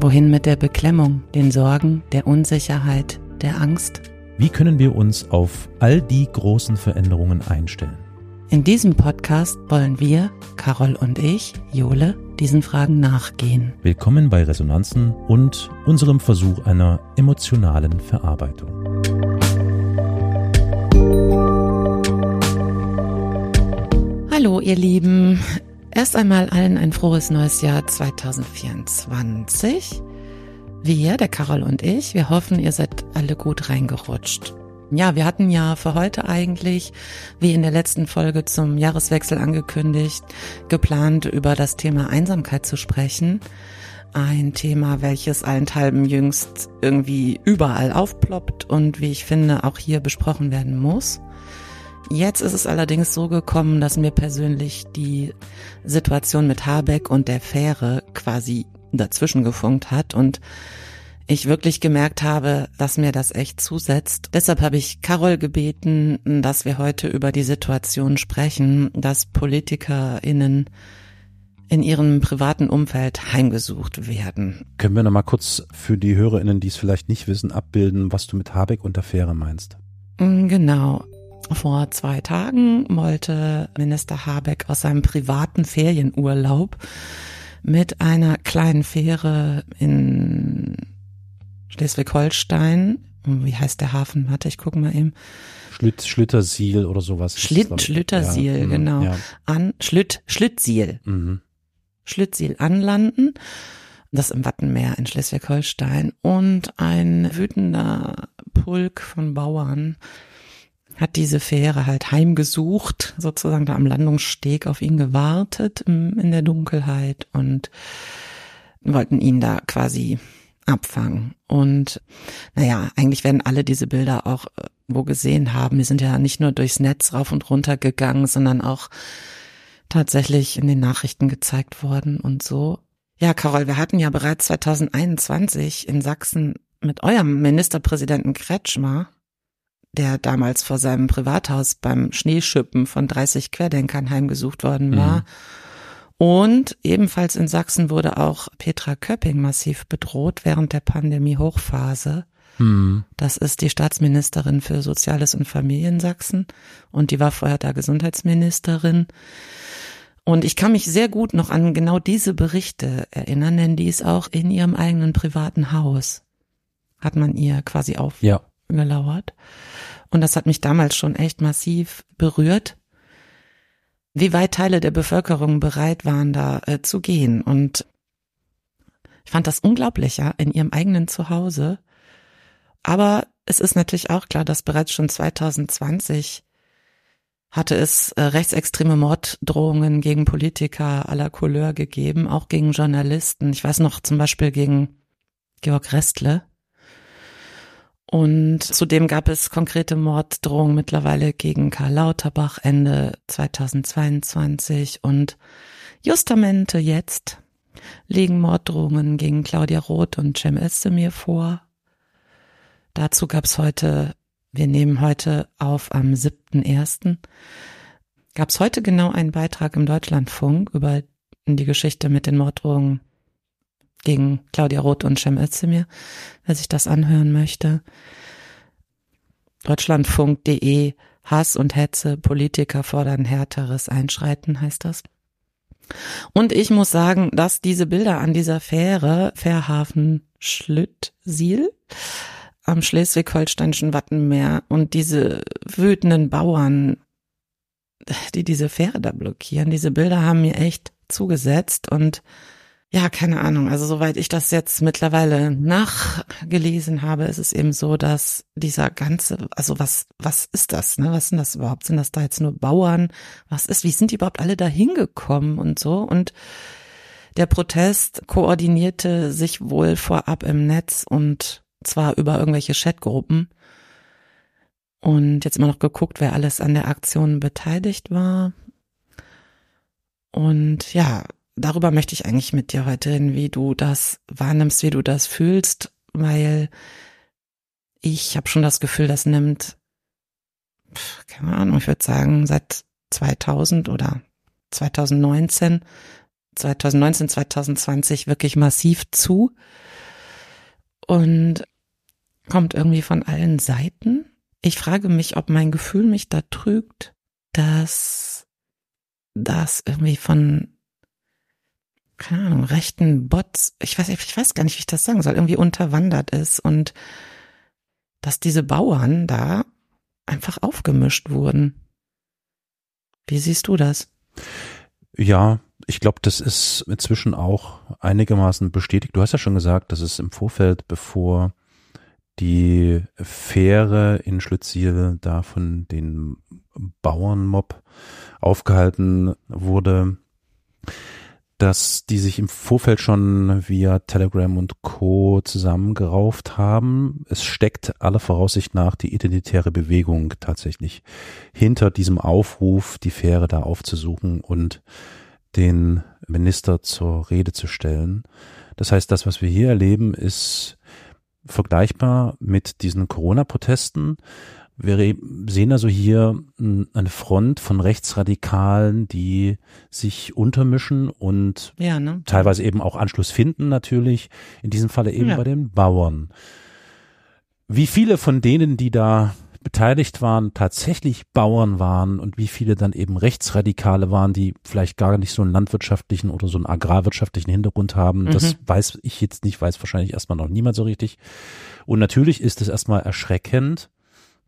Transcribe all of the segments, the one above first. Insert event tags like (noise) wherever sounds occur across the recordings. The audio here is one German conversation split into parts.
Wohin mit der Beklemmung, den Sorgen, der Unsicherheit, der Angst? Wie können wir uns auf all die großen Veränderungen einstellen? In diesem Podcast wollen wir, Carol und ich, Jole, diesen Fragen nachgehen. Willkommen bei Resonanzen und unserem Versuch einer emotionalen Verarbeitung. Hallo ihr Lieben, erst einmal allen ein frohes neues Jahr 2024. Wir, der Carol und ich, wir hoffen, ihr seid alle gut reingerutscht. Ja, wir hatten ja für heute eigentlich, wie in der letzten Folge zum Jahreswechsel angekündigt, geplant, über das Thema Einsamkeit zu sprechen. Ein Thema, welches allenthalben jüngst irgendwie überall aufploppt und wie ich finde, auch hier besprochen werden muss. Jetzt ist es allerdings so gekommen, dass mir persönlich die Situation mit Habeck und der Fähre quasi dazwischen gefunkt hat und ich wirklich gemerkt habe, dass mir das echt zusetzt. Deshalb habe ich Carol gebeten, dass wir heute über die Situation sprechen, dass PolitikerInnen in ihrem privaten Umfeld heimgesucht werden. Können wir noch mal kurz für die HörerInnen, die es vielleicht nicht wissen, abbilden, was du mit Habeck und der Fähre meinst? Genau. Vor zwei Tagen wollte Minister Habeck aus seinem privaten Ferienurlaub mit einer kleinen Fähre in Schleswig-Holstein, wie heißt der Hafen? Warte, ich gucke mal eben. Schlüt, Schlüttersiel oder sowas. Schlitt, Schlüttersiel, ja, genau. Ja. An, Schlütt, Schlittsiel. Mhm. Schlittsiel anlanden. Das im Wattenmeer in Schleswig-Holstein. Und ein wütender Pulk von Bauern hat diese Fähre halt heimgesucht, sozusagen da am Landungssteg auf ihn gewartet in der Dunkelheit und wollten ihn da quasi abfangen. Und naja, eigentlich werden alle diese Bilder auch äh, wo gesehen haben. Wir sind ja nicht nur durchs Netz rauf und runter gegangen, sondern auch tatsächlich in den Nachrichten gezeigt worden und so. Ja, Carol, wir hatten ja bereits 2021 in Sachsen mit eurem Ministerpräsidenten Kretschmer der damals vor seinem Privathaus beim Schneeschippen von 30 Querdenkern heimgesucht worden war. Mhm. Und ebenfalls in Sachsen wurde auch Petra Köpping massiv bedroht während der Pandemie-Hochphase. Mhm. Das ist die Staatsministerin für Soziales und Familien Sachsen und die war vorher da Gesundheitsministerin. Und ich kann mich sehr gut noch an genau diese Berichte erinnern, denn die ist auch in ihrem eigenen privaten Haus. Hat man ihr quasi aufgelauert. Ja. Und das hat mich damals schon echt massiv berührt, wie weit Teile der Bevölkerung bereit waren, da äh, zu gehen. Und ich fand das unglaublicher in ihrem eigenen Zuhause. Aber es ist natürlich auch klar, dass bereits schon 2020 hatte es äh, rechtsextreme Morddrohungen gegen Politiker aller Couleur gegeben, auch gegen Journalisten. Ich weiß noch zum Beispiel gegen Georg Restle, und zudem gab es konkrete Morddrohungen mittlerweile gegen Karl Lauterbach Ende 2022 und justamente jetzt liegen Morddrohungen gegen Claudia Roth und Cem Özdemir vor. Dazu gab es heute, wir nehmen heute auf am 7.1., gab es heute genau einen Beitrag im Deutschlandfunk über die Geschichte mit den Morddrohungen gegen Claudia Roth und Cem Özdemir, wer sich das anhören möchte. Deutschlandfunk.de Hass und Hetze, Politiker fordern härteres Einschreiten, heißt das. Und ich muss sagen, dass diese Bilder an dieser Fähre, Fährhafen Schlüttsiel, am schleswig-holsteinischen Wattenmeer und diese wütenden Bauern, die diese Fähre da blockieren, diese Bilder haben mir echt zugesetzt und ja, keine Ahnung. Also soweit ich das jetzt mittlerweile nachgelesen habe, ist es eben so, dass dieser ganze, also was, was ist das, ne? Was sind das überhaupt? Sind das da jetzt nur Bauern? Was ist, wie sind die überhaupt alle da hingekommen und so? Und der Protest koordinierte sich wohl vorab im Netz und zwar über irgendwelche Chatgruppen und jetzt immer noch geguckt, wer alles an der Aktion beteiligt war. Und ja, darüber möchte ich eigentlich mit dir heute reden, wie du das wahrnimmst, wie du das fühlst, weil ich habe schon das Gefühl, das nimmt, keine Ahnung, ich würde sagen, seit 2000 oder 2019, 2019, 2020 wirklich massiv zu und kommt irgendwie von allen Seiten. Ich frage mich, ob mein Gefühl mich da trügt, dass das irgendwie von keine Ahnung, rechten Bots, ich weiß, ich weiß gar nicht, wie ich das sagen soll, irgendwie unterwandert ist und dass diese Bauern da einfach aufgemischt wurden. Wie siehst du das? Ja, ich glaube, das ist inzwischen auch einigermaßen bestätigt. Du hast ja schon gesagt, dass es im Vorfeld, bevor die Fähre in Schlütziel da von den Bauernmob aufgehalten wurde, dass die sich im Vorfeld schon via Telegram und Co. zusammengerauft haben. Es steckt aller Voraussicht nach die identitäre Bewegung tatsächlich hinter diesem Aufruf, die Fähre da aufzusuchen und den Minister zur Rede zu stellen. Das heißt, das, was wir hier erleben, ist vergleichbar mit diesen Corona-Protesten wir sehen also hier eine Front von Rechtsradikalen, die sich untermischen und ja, ne? teilweise eben auch Anschluss finden natürlich, in diesem Falle eben ja. bei den Bauern. Wie viele von denen, die da beteiligt waren, tatsächlich Bauern waren und wie viele dann eben Rechtsradikale waren, die vielleicht gar nicht so einen landwirtschaftlichen oder so einen agrarwirtschaftlichen Hintergrund haben, mhm. das weiß ich jetzt nicht, weiß wahrscheinlich erstmal noch niemand so richtig. Und natürlich ist es erstmal erschreckend,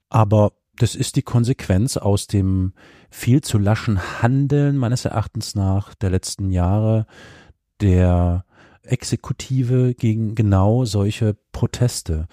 aber das ist die Konsequenz aus dem viel zu laschen Handeln meines Erachtens nach der letzten Jahre der Exekutive gegen genau solche Proteste.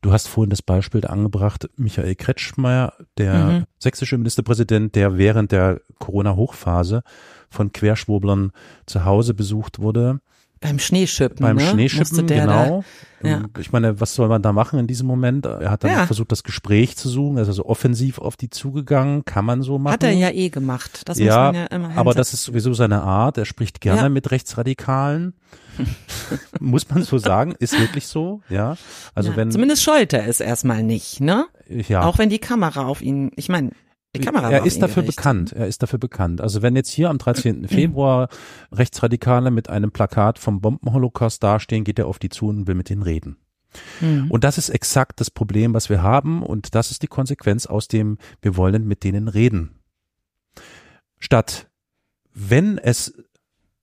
Du hast vorhin das Beispiel angebracht, Michael Kretschmer, der mhm. sächsische Ministerpräsident, der während der Corona-Hochphase von Querschwoblern zu Hause besucht wurde beim Schneeschippen. Beim ne? Schneeschippen, genau. Da, ja. Ich meine, was soll man da machen in diesem Moment? Er hat dann ja. versucht, das Gespräch zu suchen. Er ist also offensiv auf die zugegangen. Kann man so machen. Hat er ja eh gemacht. Das ja, muss man ja immer aber das ist sowieso seine Art. Er spricht gerne mit Rechtsradikalen. (laughs) muss man so sagen. Ist wirklich so, ja. Also wenn. Zumindest scheut er es erstmal nicht, ne? Ja. Auch wenn die Kamera auf ihn, ich meine, die Kamera er ist dafür bekannt. Er ist dafür bekannt. Also wenn jetzt hier am 13. Februar Rechtsradikale mit einem Plakat vom Bombenholocaust dastehen, geht er auf die zu und will mit denen reden. Mhm. Und das ist exakt das Problem, was wir haben. Und das ist die Konsequenz aus dem, wir wollen mit denen reden. Statt, wenn es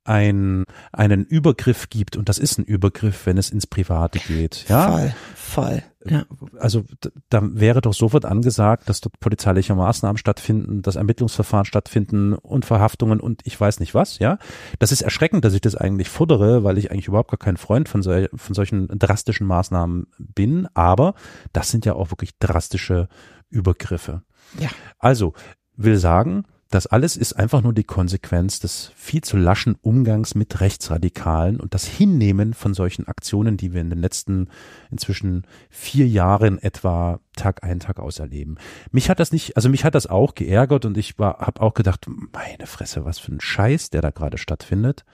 ein, einen Übergriff gibt, und das ist ein Übergriff, wenn es ins Private geht. Ja? Voll, voll. Ja. Also da wäre doch sofort angesagt, dass dort polizeiliche Maßnahmen stattfinden, dass Ermittlungsverfahren stattfinden und Verhaftungen und ich weiß nicht was, ja. Das ist erschreckend, dass ich das eigentlich fordere, weil ich eigentlich überhaupt gar kein Freund von, sol von solchen drastischen Maßnahmen bin, aber das sind ja auch wirklich drastische Übergriffe. Ja. Also, will sagen, das alles ist einfach nur die Konsequenz des viel zu laschen Umgangs mit Rechtsradikalen und das Hinnehmen von solchen Aktionen, die wir in den letzten inzwischen vier Jahren etwa Tag ein, Tag aus erleben. Mich hat das nicht, also mich hat das auch geärgert und ich war, habe auch gedacht, meine Fresse, was für ein Scheiß, der da gerade stattfindet.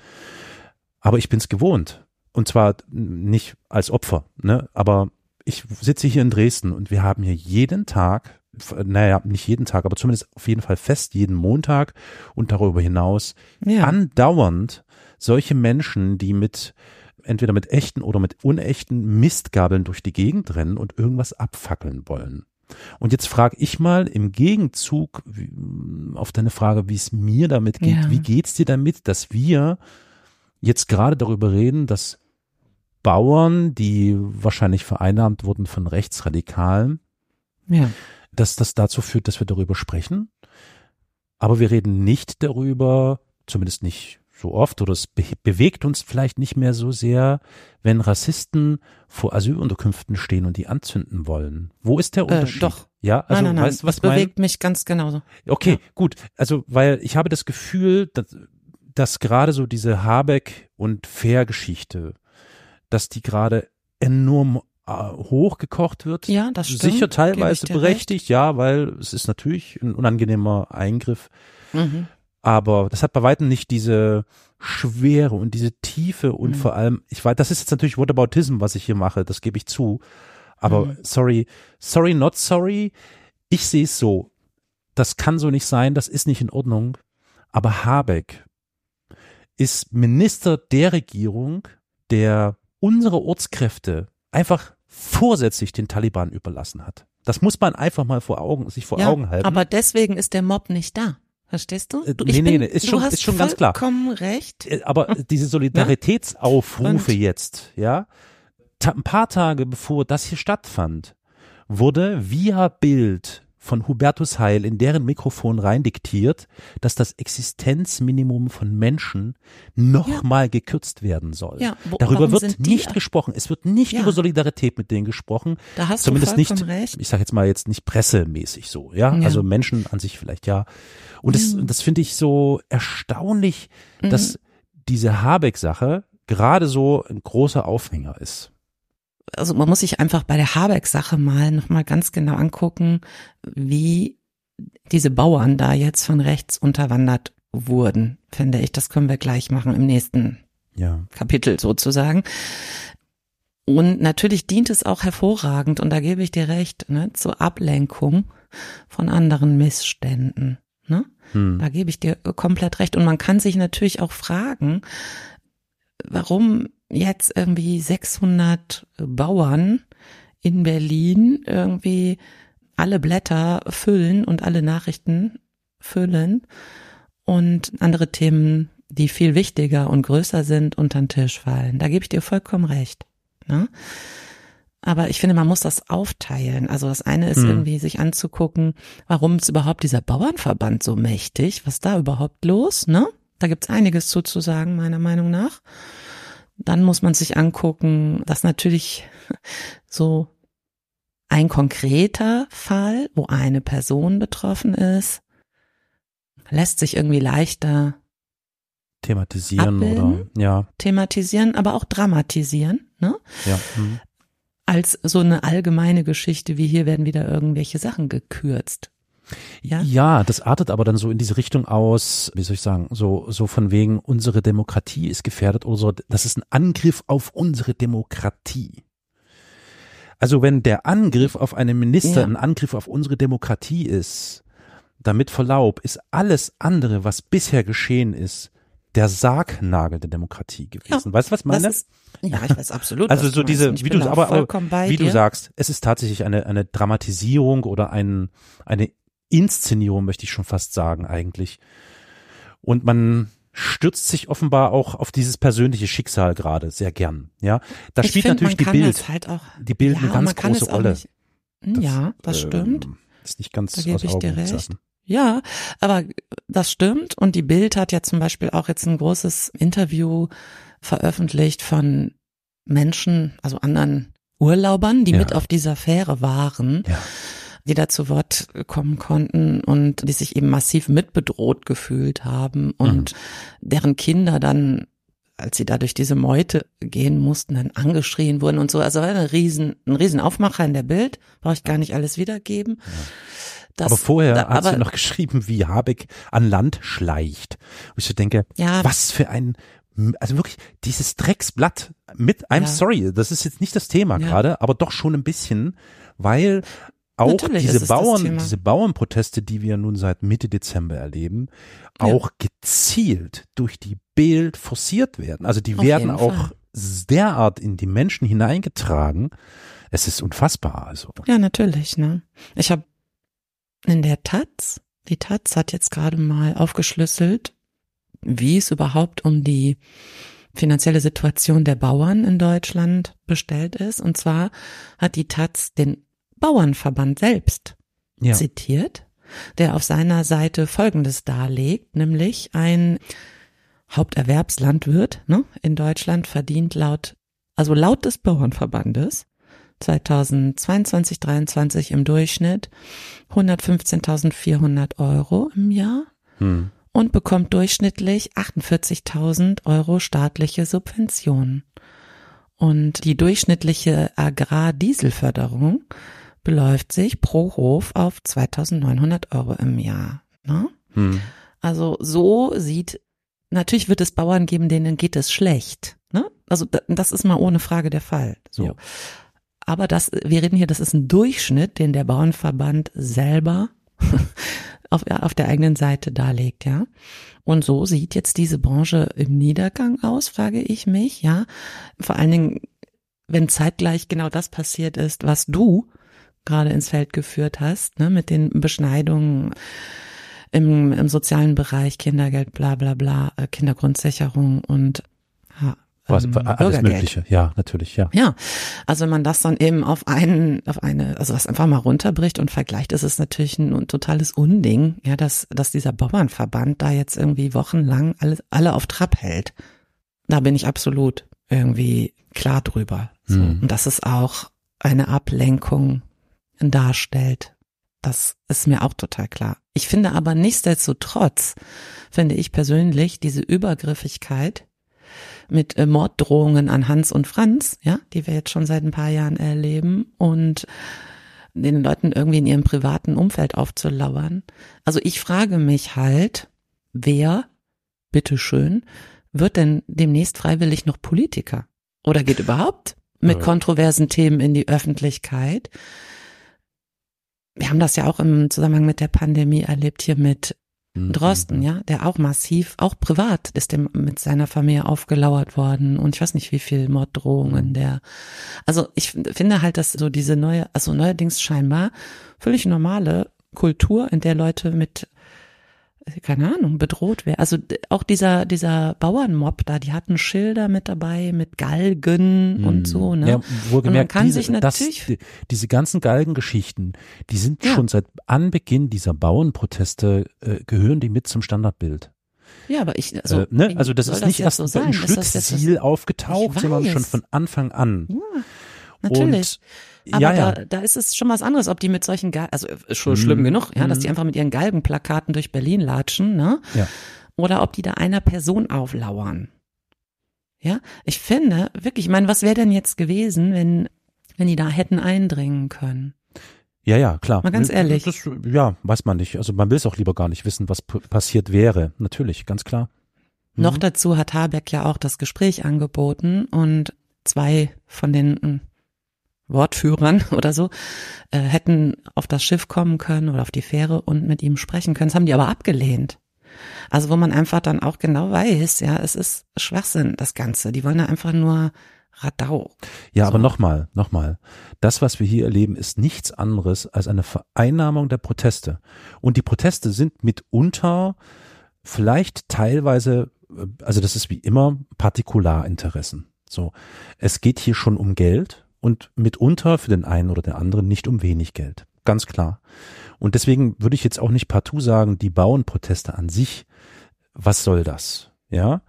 Aber ich bin's gewohnt. Und zwar nicht als Opfer, ne? Aber ich sitze hier in Dresden und wir haben hier jeden Tag naja, nicht jeden Tag, aber zumindest auf jeden Fall fest jeden Montag und darüber hinaus ja. andauernd solche Menschen, die mit entweder mit echten oder mit unechten Mistgabeln durch die Gegend rennen und irgendwas abfackeln wollen. Und jetzt frage ich mal im Gegenzug auf deine Frage, wie es mir damit geht. Ja. Wie geht's dir damit, dass wir jetzt gerade darüber reden, dass Bauern, die wahrscheinlich vereinnahmt wurden von Rechtsradikalen, ja dass das dazu führt, dass wir darüber sprechen. Aber wir reden nicht darüber, zumindest nicht so oft, oder es be bewegt uns vielleicht nicht mehr so sehr, wenn Rassisten vor Asylunterkünften stehen und die anzünden wollen. Wo ist der äh, Unterschied? Äh, doch. Ja, also nein, nein, weißt was das bewegt mein? mich ganz genauso. Okay, ja. gut. Also, weil ich habe das Gefühl, dass, dass gerade so diese Habeck und Fair-Geschichte, dass die gerade enorm hochgekocht wird. Ja, das stimmt. Sicher teilweise berechtigt, recht. ja, weil es ist natürlich ein unangenehmer Eingriff. Mhm. Aber das hat bei weitem nicht diese Schwere und diese Tiefe und mhm. vor allem, ich weiß, das ist jetzt natürlich Whataboutism, was ich hier mache, das gebe ich zu. Aber mhm. sorry, sorry, not sorry. Ich sehe es so. Das kann so nicht sein, das ist nicht in Ordnung. Aber Habeck ist Minister der Regierung, der unsere Ortskräfte einfach vorsätzlich den Taliban überlassen hat. Das muss man einfach mal vor Augen, sich vor ja, Augen halten. Aber deswegen ist der Mob nicht da. Verstehst du? Äh, nee, nee, nee, ist schon, ist schon ganz klar. vollkommen recht. Äh, aber (laughs) diese Solidaritätsaufrufe ja? jetzt, ja, ein paar Tage bevor das hier stattfand, wurde via Bild von Hubertus Heil in deren Mikrofon rein diktiert, dass das Existenzminimum von Menschen nochmal ja. gekürzt werden soll. Ja, wo, Darüber wird nicht gesprochen. Es wird nicht ja. über Solidarität mit denen gesprochen. Da hast Zumindest du nicht, recht. ich sage jetzt mal jetzt nicht pressemäßig so, ja? ja. Also Menschen an sich vielleicht ja. Und das, mhm. das finde ich so erstaunlich, dass mhm. diese Habeck-Sache gerade so ein großer Aufhänger ist also man muss sich einfach bei der Habeck-Sache mal nochmal ganz genau angucken, wie diese Bauern da jetzt von rechts unterwandert wurden, finde ich. Das können wir gleich machen im nächsten ja. Kapitel sozusagen. Und natürlich dient es auch hervorragend, und da gebe ich dir recht, ne, zur Ablenkung von anderen Missständen. Ne? Hm. Da gebe ich dir komplett recht. Und man kann sich natürlich auch fragen, warum jetzt irgendwie 600 Bauern in Berlin irgendwie alle Blätter füllen und alle Nachrichten füllen und andere Themen, die viel wichtiger und größer sind, unter den Tisch fallen. Da gebe ich dir vollkommen recht. Ne? Aber ich finde, man muss das aufteilen. Also das eine ist mhm. irgendwie sich anzugucken, warum ist überhaupt dieser Bauernverband so mächtig? Was da überhaupt los? Ne? Da gibt's einiges zuzusagen, meiner Meinung nach. Dann muss man sich angucken, dass natürlich (laughs) so ein konkreter Fall, wo eine Person betroffen ist, lässt sich irgendwie leichter thematisieren abbilden, oder ja thematisieren, aber auch dramatisieren, ne? Ja. Mhm. Als so eine allgemeine Geschichte wie hier werden wieder irgendwelche Sachen gekürzt. Ja? ja, das artet aber dann so in diese Richtung aus, wie soll ich sagen, so, so von wegen, unsere Demokratie ist gefährdet oder so. Das ist ein Angriff auf unsere Demokratie. Also wenn der Angriff auf einen Minister ja. ein Angriff auf unsere Demokratie ist, damit Verlaub, ist alles andere, was bisher geschehen ist, der Sargnagel der Demokratie gewesen. Ja, weißt du, was ich meine? Ist, ja, ich weiß absolut. (laughs) Also so diese, wie du, aber, aber wie dir. du sagst, es ist tatsächlich eine, eine Dramatisierung oder ein, eine Inszenierung, möchte ich schon fast sagen, eigentlich. Und man stürzt sich offenbar auch auf dieses persönliche Schicksal gerade sehr gern. Ja, da spielt find, natürlich die Bild, halt auch, die Bild ja, eine ganz große Rolle. Nicht, das, ja, das stimmt. Ähm, ist nicht ganz da aus Augen recht. Ja, aber das stimmt. Und die Bild hat ja zum Beispiel auch jetzt ein großes Interview veröffentlicht von Menschen, also anderen Urlaubern, die ja. mit auf dieser Fähre waren. Ja die da zu Wort kommen konnten und die sich eben massiv mitbedroht gefühlt haben und mhm. deren Kinder dann als sie da durch diese Meute gehen mussten, dann angeschrien wurden und so. Also ein riesen, ein riesen Aufmacher in der Bild. Brauche ich gar nicht alles wiedergeben. Ja. Das, aber vorher da, hat sie noch geschrieben, wie Habeck an Land schleicht. Und ich so denke, ja, was für ein, also wirklich dieses Drecksblatt mit, I'm ja. sorry, das ist jetzt nicht das Thema ja. gerade, aber doch schon ein bisschen, weil auch Natürlich diese Bauern, diese Bauernproteste, die wir nun seit Mitte Dezember erleben, ja. auch gezielt durch die Bild forciert werden. Also die Auf werden auch Fall. derart in die Menschen hineingetragen. Es ist unfassbar, also. Ja, natürlich, ne? Ich habe in der Taz, die Taz hat jetzt gerade mal aufgeschlüsselt, wie es überhaupt um die finanzielle Situation der Bauern in Deutschland bestellt ist. Und zwar hat die Taz den Bauernverband selbst ja. zitiert, der auf seiner Seite Folgendes darlegt, nämlich ein Haupterwerbslandwirt ne, in Deutschland verdient laut, also laut des Bauernverbandes 2022, 23 im Durchschnitt 115.400 Euro im Jahr hm. und bekommt durchschnittlich 48.000 Euro staatliche Subventionen. Und die durchschnittliche Agrardieselförderung beläuft sich pro Hof auf 2900 Euro im Jahr. Ne? Hm. Also so sieht, natürlich wird es Bauern geben, denen geht es schlecht. Ne? Also das ist mal ohne Frage der Fall. So. Ja. Aber das, wir reden hier, das ist ein Durchschnitt, den der Bauernverband selber (laughs) auf, auf der eigenen Seite darlegt, ja. Und so sieht jetzt diese Branche im Niedergang aus, frage ich mich, ja. Vor allen Dingen, wenn zeitgleich genau das passiert ist, was du gerade ins Feld geführt hast, ne, mit den Beschneidungen im, im sozialen Bereich, Kindergeld, bla bla bla, äh, Kindergrundsicherung und ja, was, ähm, alles Mögliche, ja, natürlich, ja. Ja, also wenn man das dann eben auf einen, auf eine, also das einfach mal runterbricht und vergleicht, ist es natürlich ein, totales Unding, ja, dass, dass dieser Bauernverband da jetzt irgendwie wochenlang alle, alle auf Trab hält. Da bin ich absolut irgendwie klar drüber. So. Mhm. Und dass es auch eine Ablenkung darstellt. Das ist mir auch total klar. Ich finde aber nichtsdestotrotz, finde ich persönlich diese Übergriffigkeit mit äh, Morddrohungen an Hans und Franz, ja, die wir jetzt schon seit ein paar Jahren erleben und den Leuten irgendwie in ihrem privaten Umfeld aufzulauern. Also ich frage mich halt, wer, bitteschön, wird denn demnächst freiwillig noch Politiker? Oder geht überhaupt mit kontroversen Themen in die Öffentlichkeit? Wir haben das ja auch im Zusammenhang mit der Pandemie erlebt hier mit Mhm. Drosten, ja, der auch massiv, auch privat ist dem mit seiner Familie aufgelauert worden und ich weiß nicht, wie viel Morddrohungen mhm. der. Also ich finde halt, dass so diese neue, also neuerdings scheinbar völlig normale Kultur, in der Leute mit keine Ahnung, bedroht wäre. Also auch dieser, dieser Bauernmob da, die hatten Schilder mit dabei, mit Galgen mm. und so, ne? Ja, wohlgemerkt, kann diese, sich natürlich. Das, diese ganzen Galgengeschichten, die sind ja. schon seit Anbeginn dieser Bauernproteste, äh, gehören die mit zum Standardbild. Ja, aber ich, also, äh, ne? also das ist nicht erst so im Schlussziel aufgetaucht, sondern schon von Anfang an. Ja, natürlich. Und aber ja, ja. Da, da ist es schon was anderes, ob die mit solchen, Gal also äh, schon mhm. schlimm genug, ja, dass die mhm. einfach mit ihren Galgenplakaten durch Berlin latschen, ne? Ja. Oder ob die da einer Person auflauern. Ja, ich finde wirklich, ich meine, was wäre denn jetzt gewesen, wenn, wenn die da hätten eindringen können? Ja, ja, klar. Mal ganz ehrlich. Das, ja, weiß man nicht. Also man will es auch lieber gar nicht wissen, was passiert wäre. Natürlich, ganz klar. Mhm. Noch dazu hat Habeck ja auch das Gespräch angeboten und zwei von den hm, Wortführern (laughs) oder so, äh, hätten auf das Schiff kommen können oder auf die Fähre und mit ihm sprechen können. Das haben die aber abgelehnt. Also wo man einfach dann auch genau weiß, ja, es ist Schwachsinn, das Ganze. Die wollen ja einfach nur Radau. Ja, so. aber nochmal, nochmal. Das, was wir hier erleben, ist nichts anderes als eine Vereinnahmung der Proteste. Und die Proteste sind mitunter vielleicht teilweise, äh, also das ist wie immer Partikularinteressen. So. Es geht hier schon um Geld und mitunter für den einen oder den anderen nicht um wenig Geld. Ganz klar. Und deswegen würde ich jetzt auch nicht partout sagen, die Bauernproteste an sich, was soll das? Ja?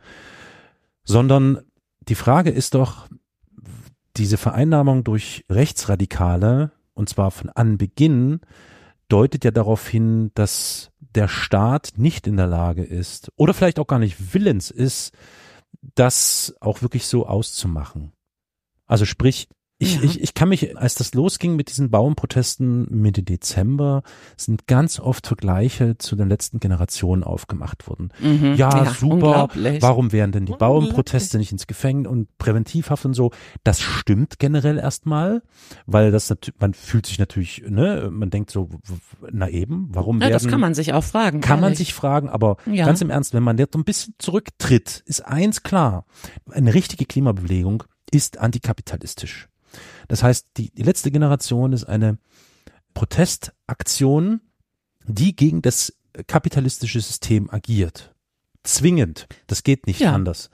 Sondern die Frage ist doch, diese Vereinnahmung durch Rechtsradikale, und zwar von Anbeginn, deutet ja darauf hin, dass der Staat nicht in der Lage ist oder vielleicht auch gar nicht willens ist, das auch wirklich so auszumachen. Also sprich, ich, ja. ich, ich kann mich, als das losging mit diesen Bauernprotesten Mitte Dezember, sind ganz oft Vergleiche zu den letzten Generationen aufgemacht worden. Mhm. Ja, ja, super. Warum wären denn die Bauernproteste nicht ins Gefängnis und Präventivhaft und so? Das stimmt generell erstmal, weil das man fühlt sich natürlich, ne, man denkt so, na eben, warum ja, werden, das kann man sich auch fragen. Kann ehrlich. man sich fragen, aber ja. ganz im Ernst, wenn man jetzt ein bisschen zurücktritt, ist eins klar. Eine richtige Klimabewegung ist antikapitalistisch. Das heißt, die, die letzte Generation ist eine Protestaktion, die gegen das kapitalistische System agiert. Zwingend. Das geht nicht ja. anders.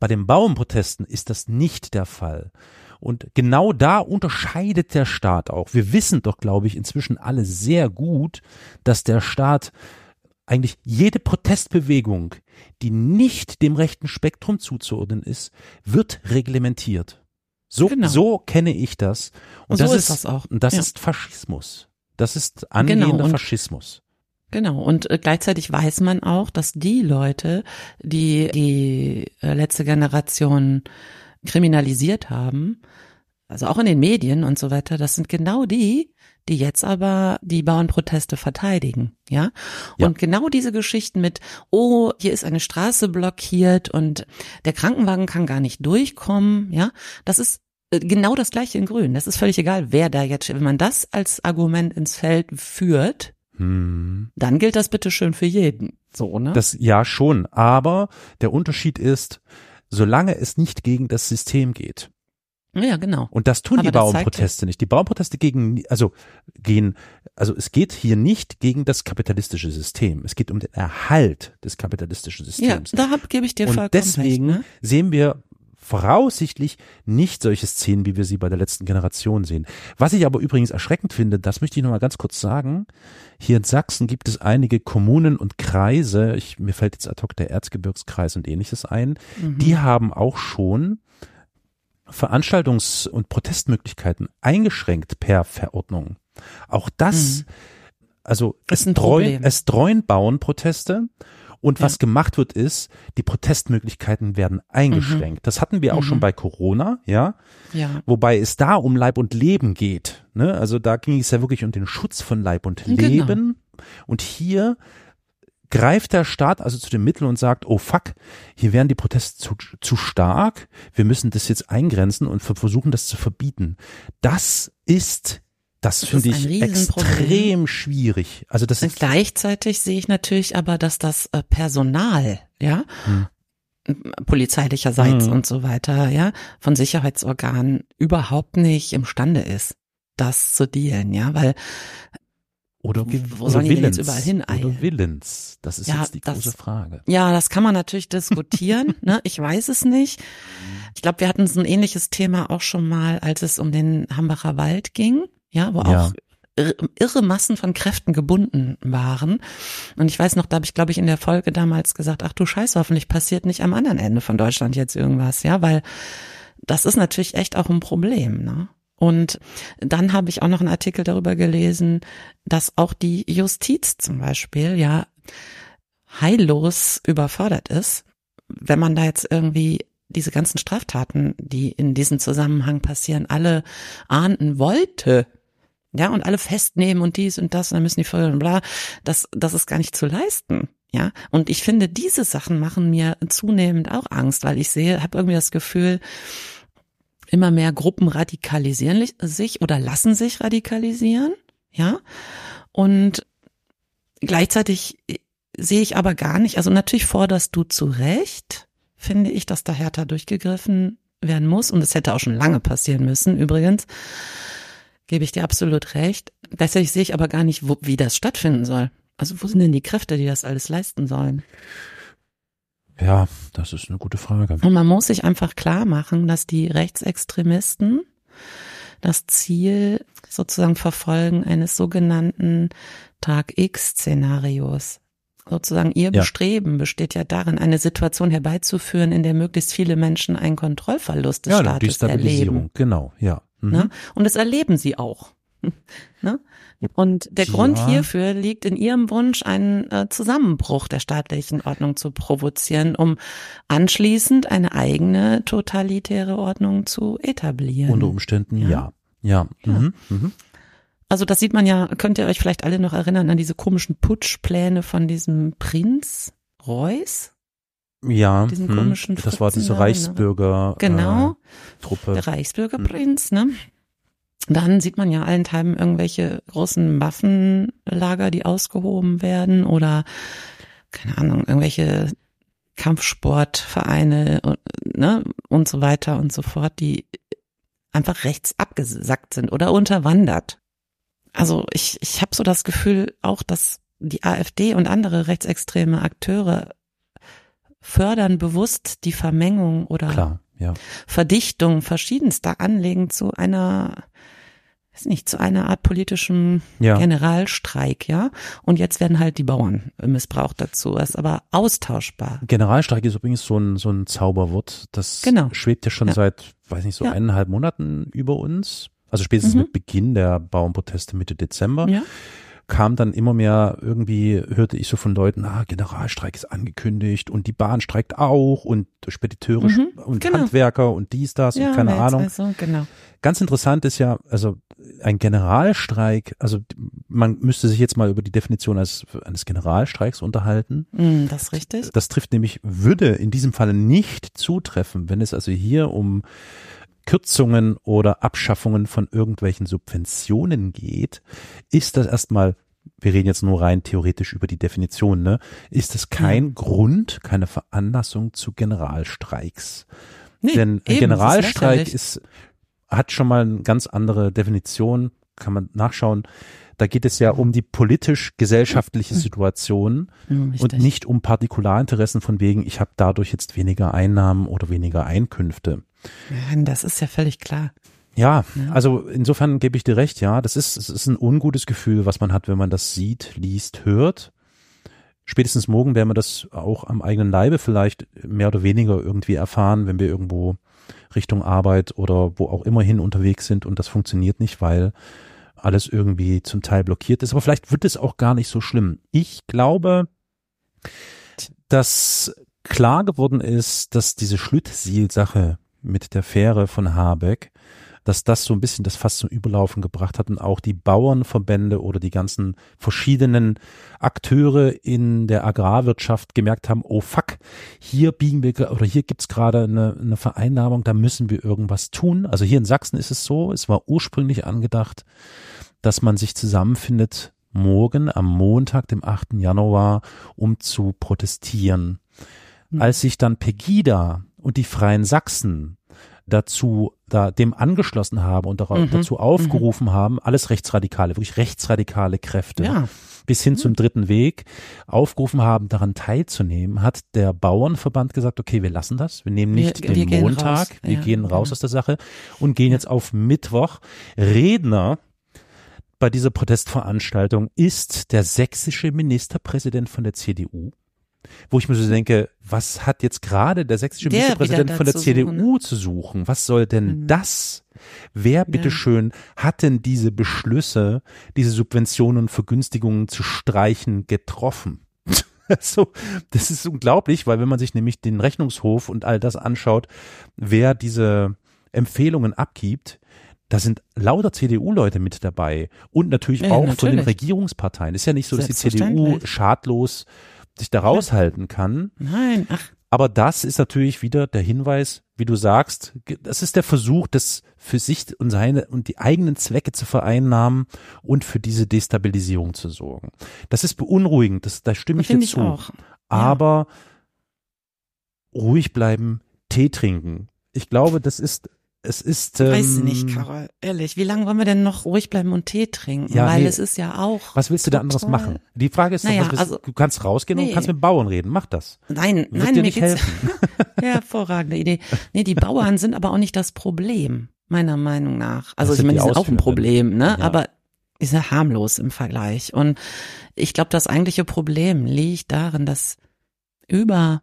Bei den Bauernprotesten ist das nicht der Fall. Und genau da unterscheidet der Staat auch. Wir wissen doch, glaube ich, inzwischen alle sehr gut, dass der Staat eigentlich jede Protestbewegung, die nicht dem rechten Spektrum zuzuordnen ist, wird reglementiert. So, genau. so kenne ich das. Und, und das so ist, das auch. Und das ja. ist Faschismus. Das ist angehender genau. Faschismus. Genau. Und äh, gleichzeitig weiß man auch, dass die Leute, die die äh, letzte Generation kriminalisiert haben, also auch in den Medien und so weiter, das sind genau die, die jetzt aber die Bauernproteste verteidigen, ja? Und ja. genau diese Geschichten mit, oh, hier ist eine Straße blockiert und der Krankenwagen kann gar nicht durchkommen, ja? Das ist genau das gleiche in Grün. Das ist völlig egal, wer da jetzt, wenn man das als Argument ins Feld führt, hm. dann gilt das bitte schön für jeden. So, ne? Das, ja, schon. Aber der Unterschied ist, solange es nicht gegen das System geht, ja, genau. Und das tun Aber die Bauernproteste nicht. Die Bauernproteste gegen, also gehen, also es geht hier nicht gegen das kapitalistische System. Es geht um den Erhalt des kapitalistischen Systems. Ja, da hab, gebe ich dir Und deswegen recht, ne? sehen wir voraussichtlich nicht solche Szenen, wie wir sie bei der letzten Generation sehen. Was ich aber übrigens erschreckend finde, das möchte ich noch mal ganz kurz sagen. Hier in Sachsen gibt es einige Kommunen und Kreise, ich, mir fällt jetzt ad hoc der Erzgebirgskreis und ähnliches ein, mhm. die haben auch schon Veranstaltungs- und Protestmöglichkeiten eingeschränkt per Verordnung. Auch das, mhm. also es, treuen, es treuen Bauernproteste und ja. was gemacht wird ist, die Protestmöglichkeiten werden eingeschränkt. Mhm. Das hatten wir auch mhm. schon bei Corona, ja? ja. Wobei es da um Leib und Leben geht. Ne? Also da ging es ja wirklich um den Schutz von Leib und genau. Leben. Genau. Und hier greift der Staat also zu den Mitteln und sagt, oh fuck, hier werden die Proteste zu, zu stark, wir müssen das jetzt eingrenzen und versuchen das zu verbieten. Das ist das, das finde ich extrem schwierig. Also das ist gleichzeitig sehe ich natürlich aber, dass das äh, Personal, ja, hm polizeilicherseits hm. und so weiter, ja, von Sicherheitsorganen überhaupt nicht imstande ist, das zu dealen, ja, weil oder, wo sollen die jetzt überall hineilen? Oder Willens. Das ist ja, jetzt die das, große Frage. Ja, das kann man natürlich diskutieren. (laughs) ne? Ich weiß es nicht. Ich glaube, wir hatten so ein ähnliches Thema auch schon mal, als es um den Hambacher Wald ging. Ja, wo ja. auch irre Massen von Kräften gebunden waren. Und ich weiß noch, da habe ich, glaube ich, in der Folge damals gesagt, ach du Scheiße, hoffentlich passiert nicht am anderen Ende von Deutschland jetzt irgendwas, ja, weil das ist natürlich echt auch ein Problem, ne? Und dann habe ich auch noch einen Artikel darüber gelesen, dass auch die Justiz zum Beispiel ja heillos überfordert ist, wenn man da jetzt irgendwie diese ganzen Straftaten, die in diesem Zusammenhang passieren, alle ahnden wollte, ja, und alle festnehmen und dies und das, und dann müssen die Folgen und bla, das, das ist gar nicht zu leisten. Ja, und ich finde, diese Sachen machen mir zunehmend auch Angst, weil ich sehe, habe irgendwie das Gefühl, immer mehr Gruppen radikalisieren sich oder lassen sich radikalisieren, ja. Und gleichzeitig sehe ich aber gar nicht, also natürlich forderst du zu Recht, finde ich, dass da härter durchgegriffen werden muss. Und es hätte auch schon lange passieren müssen, übrigens. Gebe ich dir absolut recht. Gleichzeitig sehe ich aber gar nicht, wo, wie das stattfinden soll. Also wo sind denn die Kräfte, die das alles leisten sollen? Ja, das ist eine gute Frage. Und man muss sich einfach klar machen, dass die Rechtsextremisten das Ziel sozusagen verfolgen eines sogenannten Tag X-Szenarios. Sozusagen ihr ja. Bestreben besteht ja darin, eine Situation herbeizuführen, in der möglichst viele Menschen einen Kontrollverlust des ja, Staates erleben. Genau, ja. Mhm. Ne? Und das erleben sie auch. (laughs) ne? Und der ja. Grund hierfür liegt in ihrem Wunsch, einen äh, Zusammenbruch der staatlichen Ordnung zu provozieren, um anschließend eine eigene totalitäre Ordnung zu etablieren. Unter Umständen ja. Ja. ja. Mhm. Mhm. Also das sieht man ja, könnt ihr euch vielleicht alle noch erinnern an diese komischen Putschpläne von diesem Prinz Reuß? Ja, diesen hm, komischen das war diese Reichsbürger genau, äh, Truppe. Der Reichsbürgerprinz, ne? Dann sieht man ja allenthalben irgendwelche großen Waffenlager, die ausgehoben werden oder keine Ahnung, irgendwelche Kampfsportvereine ne, und so weiter und so fort, die einfach rechts abgesackt sind oder unterwandert. Also ich, ich habe so das Gefühl auch, dass die AfD und andere rechtsextreme Akteure fördern bewusst die Vermengung oder Klar, ja. Verdichtung verschiedenster Anliegen zu einer ist nicht zu einer Art politischem ja. Generalstreik, ja. Und jetzt werden halt die Bauern missbraucht dazu. Das ist aber austauschbar. Generalstreik ist übrigens so ein, so ein Zauberwort. Das genau. schwebt ja schon ja. seit, weiß nicht, so ja. eineinhalb Monaten über uns. Also spätestens mhm. mit Beginn der Bauernproteste Mitte Dezember. Ja. Kam dann immer mehr irgendwie, hörte ich so von Leuten, ah, Generalstreik ist angekündigt und die Bahn streikt auch und Spediteure mhm, und genau. Handwerker und dies, das ja, und keine Ahnung. So, genau. Ganz interessant ist ja, also ein Generalstreik, also man müsste sich jetzt mal über die Definition eines, eines Generalstreiks unterhalten. Mm, das ist richtig. Das trifft nämlich, würde in diesem Falle nicht zutreffen, wenn es also hier um Kürzungen oder Abschaffungen von irgendwelchen Subventionen geht, ist das erstmal wir reden jetzt nur rein theoretisch über die Definition, ne? Ist es kein ja. Grund, keine Veranlassung zu Generalstreiks? Nee, Denn ein eben, Generalstreik ist, ist, hat schon mal eine ganz andere Definition, kann man nachschauen. Da geht es ja um die politisch-gesellschaftliche Situation ja, und nicht um Partikularinteressen von wegen, ich habe dadurch jetzt weniger Einnahmen oder weniger Einkünfte. Das ist ja völlig klar. Ja, ja, also insofern gebe ich dir recht, ja, das ist, es ist ein ungutes Gefühl, was man hat, wenn man das sieht, liest, hört. Spätestens morgen werden wir das auch am eigenen Leibe vielleicht mehr oder weniger irgendwie erfahren, wenn wir irgendwo Richtung Arbeit oder wo auch immer hin unterwegs sind und das funktioniert nicht, weil alles irgendwie zum Teil blockiert ist. Aber vielleicht wird es auch gar nicht so schlimm. Ich glaube, dass klar geworden ist, dass diese Schlüttsiel-Sache mit der Fähre von Habeck, dass das so ein bisschen das Fass zum Überlaufen gebracht hat und auch die Bauernverbände oder die ganzen verschiedenen Akteure in der Agrarwirtschaft gemerkt haben, oh fuck, hier biegen wir oder hier gibt's gerade eine, eine Vereinnahmung, da müssen wir irgendwas tun. Also hier in Sachsen ist es so, es war ursprünglich angedacht, dass man sich zusammenfindet morgen am Montag, dem 8. Januar, um zu protestieren. Mhm. Als sich dann Pegida und die Freien Sachsen dazu da dem angeschlossen haben und darauf, mhm. dazu aufgerufen mhm. haben, alles Rechtsradikale, wirklich rechtsradikale Kräfte, ja. bis hin mhm. zum dritten Weg, aufgerufen haben, daran teilzunehmen, hat der Bauernverband gesagt, okay, wir lassen das, wir nehmen nicht wir, den wir Montag, wir ja, gehen raus aus der Sache und gehen jetzt auf Mittwoch. Redner bei dieser Protestveranstaltung ist der sächsische Ministerpräsident von der CDU wo ich mir so denke, was hat jetzt gerade der sächsische der Ministerpräsident von der CDU suchen, ne? zu suchen? Was soll denn mhm. das? Wer bitteschön hat denn diese Beschlüsse, diese Subventionen und Vergünstigungen zu streichen getroffen? (laughs) so, das ist unglaublich, weil wenn man sich nämlich den Rechnungshof und all das anschaut, wer diese Empfehlungen abgibt, da sind lauter CDU-Leute mit dabei und natürlich ja, auch natürlich. von den Regierungsparteien. Ist ja nicht so, dass die CDU schadlos sich da raushalten kann. Nein, ach. Aber das ist natürlich wieder der Hinweis, wie du sagst, das ist der Versuch, das für sich und seine und die eigenen Zwecke zu vereinnahmen und für diese Destabilisierung zu sorgen. Das ist beunruhigend, das, da stimme ich dir zu. Auch. Ja. Aber ruhig bleiben, Tee trinken. Ich glaube, das ist es ist. Ähm, Weiß nicht, Carol. Ehrlich, wie lange wollen wir denn noch ruhig bleiben und Tee trinken? Ja, Weil nee, es ist ja auch. Was willst du da anderes machen? Die Frage ist, naja, doch, was also, du kannst rausgehen nee. und kannst mit Bauern reden. Mach das. Nein, Wird nein, dir mir geht's. (laughs) hervorragende Idee. Nee, die Bauern sind aber auch nicht das Problem, meiner Meinung nach. Also ich meine, die sind auch ein Problem, ne? Ja. Aber ist ja harmlos im Vergleich. Und ich glaube, das eigentliche Problem liegt darin, dass über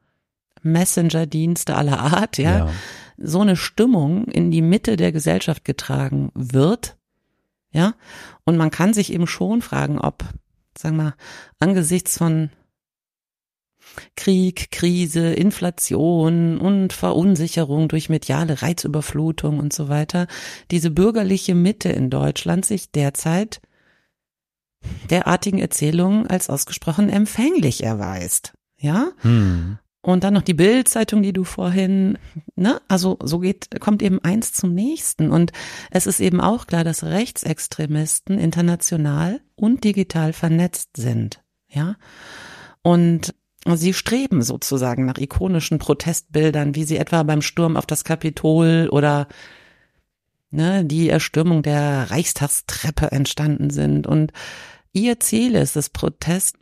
Messenger-Dienste aller Art, ja, ja so eine Stimmung in die Mitte der Gesellschaft getragen wird, ja, und man kann sich eben schon fragen, ob, sagen wir, angesichts von Krieg, Krise, Inflation und Verunsicherung durch mediale Reizüberflutung und so weiter, diese bürgerliche Mitte in Deutschland sich derzeit derartigen Erzählungen als ausgesprochen empfänglich erweist. Ja? Hm. Und dann noch die Bildzeitung, die du vorhin, ne? Also so geht, kommt eben eins zum nächsten. Und es ist eben auch klar, dass Rechtsextremisten international und digital vernetzt sind. Ja. Und sie streben sozusagen nach ikonischen Protestbildern, wie sie etwa beim Sturm auf das Kapitol oder ne, die Erstürmung der Reichstagstreppe entstanden sind. Und ihr Ziel ist es, Protest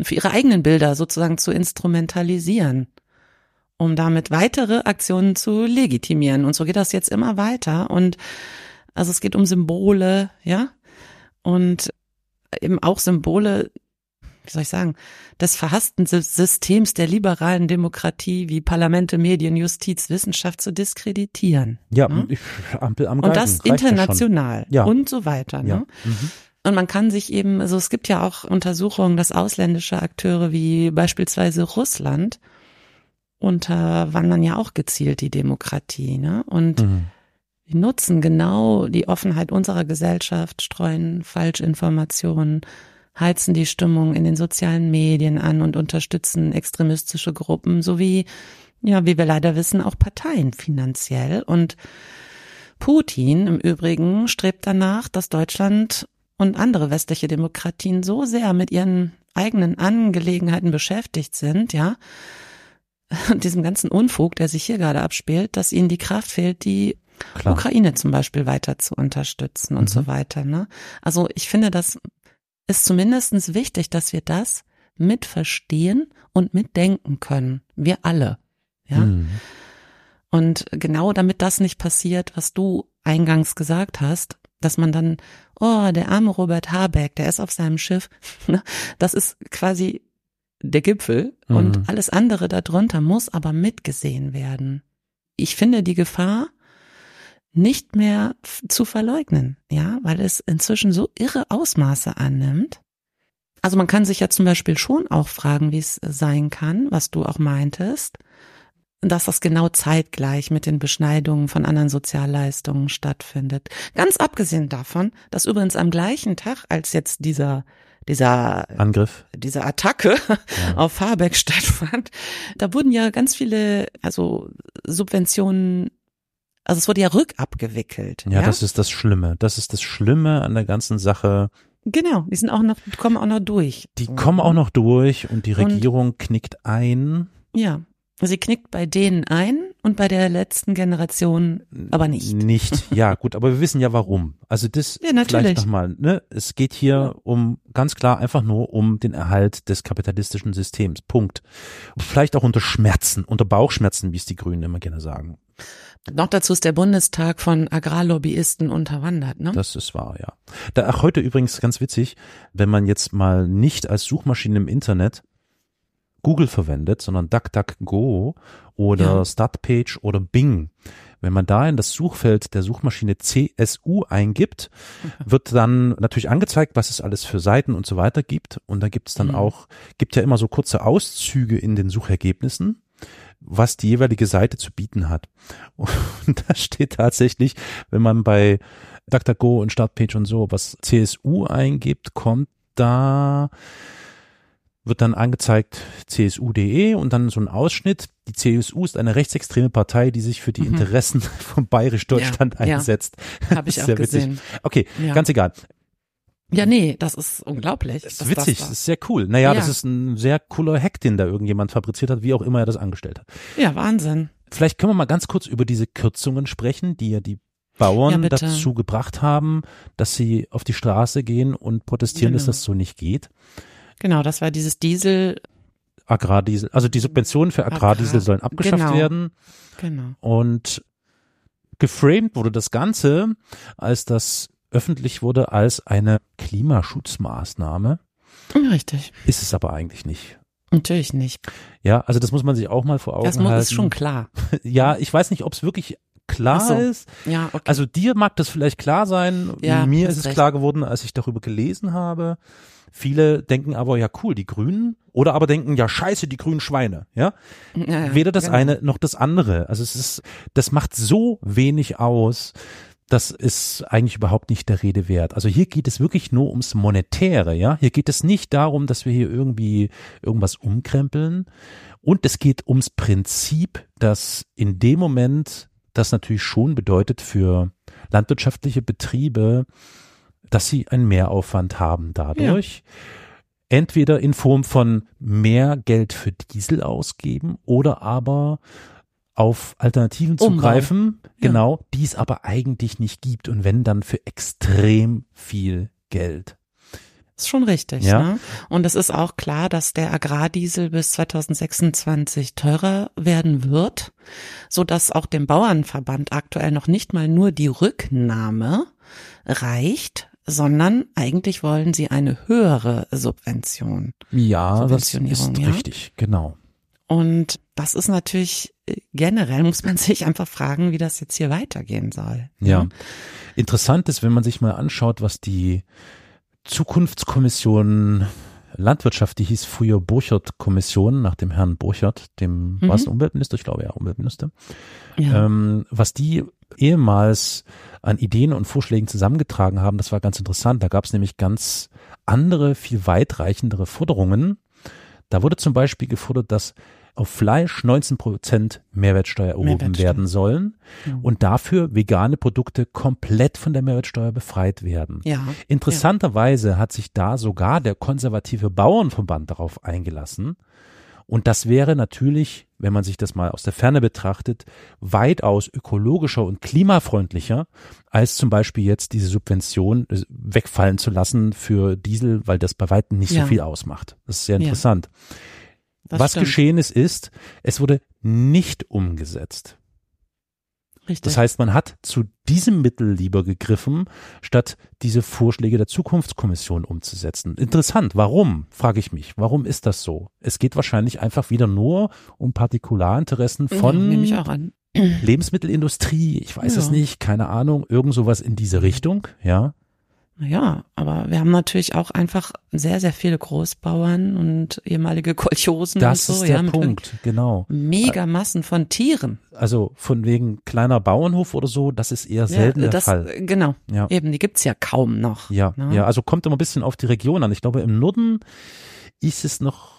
für ihre eigenen Bilder sozusagen zu instrumentalisieren, um damit weitere Aktionen zu legitimieren. Und so geht das jetzt immer weiter. Und also es geht um Symbole, ja, und eben auch Symbole, wie soll ich sagen, des verhassten Systems der liberalen Demokratie wie Parlamente, Medien, Justiz, Wissenschaft zu diskreditieren. Ja, ne? ich, am, am und das international ja. und so weiter. Ne? Ja. Mhm. Und man kann sich eben, also es gibt ja auch Untersuchungen, dass ausländische Akteure wie beispielsweise Russland unterwandern ja auch gezielt die Demokratie, ne? Und mhm. die nutzen genau die Offenheit unserer Gesellschaft, streuen Falschinformationen, heizen die Stimmung in den sozialen Medien an und unterstützen extremistische Gruppen sowie, ja, wie wir leider wissen, auch Parteien finanziell. Und Putin im Übrigen strebt danach, dass Deutschland und andere westliche Demokratien so sehr mit ihren eigenen Angelegenheiten beschäftigt sind, ja, (laughs) diesem ganzen Unfug, der sich hier gerade abspielt, dass ihnen die Kraft fehlt, die Klar. Ukraine zum Beispiel weiter zu unterstützen und mhm. so weiter. Ne? Also ich finde, das ist zumindestens wichtig, dass wir das mitverstehen und mitdenken können. Wir alle. Ja. Mhm. Und genau damit das nicht passiert, was du eingangs gesagt hast, dass man dann, oh, der arme Robert Habeck, der ist auf seinem Schiff, (laughs) ne? das ist quasi der Gipfel mhm. und alles andere darunter muss aber mitgesehen werden. Ich finde die Gefahr nicht mehr zu verleugnen, ja, weil es inzwischen so irre Ausmaße annimmt. Also man kann sich ja zum Beispiel schon auch fragen, wie es sein kann, was du auch meintest, dass das genau zeitgleich mit den Beschneidungen von anderen Sozialleistungen stattfindet. Ganz abgesehen davon, dass übrigens am gleichen Tag, als jetzt dieser dieser Angriff, dieser Attacke (laughs) ja. auf Habeck (laughs) stattfand, da wurden ja ganz viele, also Subventionen also es wurde ja rückabgewickelt. Ja, ja, das ist das Schlimme. Das ist das Schlimme an der ganzen Sache. Genau, die sind auch noch, kommen auch noch durch. Die kommen auch noch durch und die Regierung und, knickt ein. Ja, sie knickt bei denen ein und bei der letzten Generation aber nicht. Nicht, ja gut, aber wir wissen ja warum. Also das ja, natürlich. vielleicht nochmal, ne? Es geht hier um ganz klar einfach nur um den Erhalt des kapitalistischen Systems. Punkt. vielleicht auch unter Schmerzen, unter Bauchschmerzen, wie es die Grünen immer gerne sagen. Noch dazu ist der Bundestag von Agrarlobbyisten unterwandert, ne? Das ist wahr, ja. Da, ach, heute übrigens ganz witzig, wenn man jetzt mal nicht als Suchmaschine im Internet Google verwendet, sondern DuckDuckGo oder ja. Startpage oder Bing. Wenn man da in das Suchfeld der Suchmaschine CSU eingibt, (laughs) wird dann natürlich angezeigt, was es alles für Seiten und so weiter gibt. Und da gibt es dann mhm. auch, gibt ja immer so kurze Auszüge in den Suchergebnissen was die jeweilige Seite zu bieten hat. (laughs) Und da steht tatsächlich, wenn man bei DuckDuckGo und Startpage und so was CSU eingibt, kommt da wird dann angezeigt csu.de und dann so ein Ausschnitt. Die CSU ist eine rechtsextreme Partei, die sich für die mhm. Interessen (laughs) von Bayerisch Deutschland ja, einsetzt. Ja, Habe ich (laughs) auch gesehen. Witzig. Okay, ja. ganz egal. Ja, nee, das ist unglaublich. Das ist witzig, das, das, ist sehr cool. Naja, ja. das ist ein sehr cooler Hack, den da irgendjemand fabriziert hat, wie auch immer er das angestellt hat. Ja, Wahnsinn. Vielleicht können wir mal ganz kurz über diese Kürzungen sprechen, die ja die Bauern ja, dazu gebracht haben, dass sie auf die Straße gehen und protestieren, genau. dass das so nicht geht. Genau, das war dieses Diesel. Agrardiesel, also die Subventionen für Agrardiesel Agrar, sollen abgeschafft genau, werden. Genau. Und geframed wurde das Ganze, als das öffentlich wurde als eine Klimaschutzmaßnahme. Richtig. Ist es aber eigentlich nicht. Natürlich nicht. Ja, also das muss man sich auch mal vor Augen das halten. Das ist schon klar. (laughs) ja, ich weiß nicht, ob es wirklich klar so. ist. Ja, okay. Also dir mag das vielleicht klar sein. Ja, Mir ist es recht. klar geworden, als ich darüber gelesen habe. Viele denken aber, ja cool, die Grünen. Oder aber denken, ja scheiße, die grünen Schweine. Ja? ja, Weder das genau. eine noch das andere. Also es ist, das macht so wenig aus das ist eigentlich überhaupt nicht der Rede wert. Also hier geht es wirklich nur ums Monetäre, ja. Hier geht es nicht darum, dass wir hier irgendwie irgendwas umkrempeln. Und es geht ums Prinzip, dass in dem Moment das natürlich schon bedeutet für landwirtschaftliche Betriebe, dass sie einen Mehraufwand haben dadurch. Ja. Entweder in Form von mehr Geld für Diesel ausgeben oder aber auf Alternativen zugreifen, genau, ja. die es aber eigentlich nicht gibt und wenn dann für extrem viel Geld. Ist schon richtig, ja. Ne? Und es ist auch klar, dass der Agrardiesel bis 2026 teurer werden wird, so dass auch dem Bauernverband aktuell noch nicht mal nur die Rücknahme reicht, sondern eigentlich wollen sie eine höhere Subvention. Ja, das ist ja? richtig, genau. Und das ist natürlich äh, generell muss man (laughs) sich einfach fragen, wie das jetzt hier weitergehen soll. Ja. ja. Interessant ist, wenn man sich mal anschaut, was die Zukunftskommission Landwirtschaft, die hieß früher Burchert-Kommission, nach dem Herrn Burchert, dem mhm. war es Umweltminister, ich glaube ja, Umweltminister. Ja. Ähm, was die ehemals an Ideen und Vorschlägen zusammengetragen haben, das war ganz interessant. Da gab es nämlich ganz andere, viel weitreichendere Forderungen. Da wurde zum Beispiel gefordert, dass auf Fleisch 19 Prozent Mehrwertsteuer erhoben Mehrwertsteuer. werden sollen ja. und dafür vegane Produkte komplett von der Mehrwertsteuer befreit werden. Ja. Interessanterweise ja. hat sich da sogar der konservative Bauernverband darauf eingelassen. Und das wäre natürlich, wenn man sich das mal aus der Ferne betrachtet, weitaus ökologischer und klimafreundlicher, als zum Beispiel jetzt diese Subvention äh, wegfallen zu lassen für Diesel, weil das bei weitem nicht ja. so viel ausmacht. Das ist sehr interessant. Ja. Was stimmt. geschehen ist, ist, es wurde nicht umgesetzt. Richtig. Das heißt, man hat zu diesem Mittel lieber gegriffen, statt diese Vorschläge der Zukunftskommission umzusetzen. Interessant. Warum, frage ich mich. Warum ist das so? Es geht wahrscheinlich einfach wieder nur um Partikularinteressen von ja, Lebensmittelindustrie. Ich weiß ja. es nicht. Keine Ahnung. Irgend sowas in diese Richtung. Ja. Naja, aber wir haben natürlich auch einfach sehr, sehr viele Großbauern und ehemalige Kolchosen das und so. ist der ja, Punkt, genau. Megamassen von Tieren. Also von wegen kleiner Bauernhof oder so, das ist eher selten ja, das, der Fall. Genau, ja. eben, die gibt's ja kaum noch. Ja, ne? ja, also kommt immer ein bisschen auf die Region an. Ich glaube, im Norden ist es noch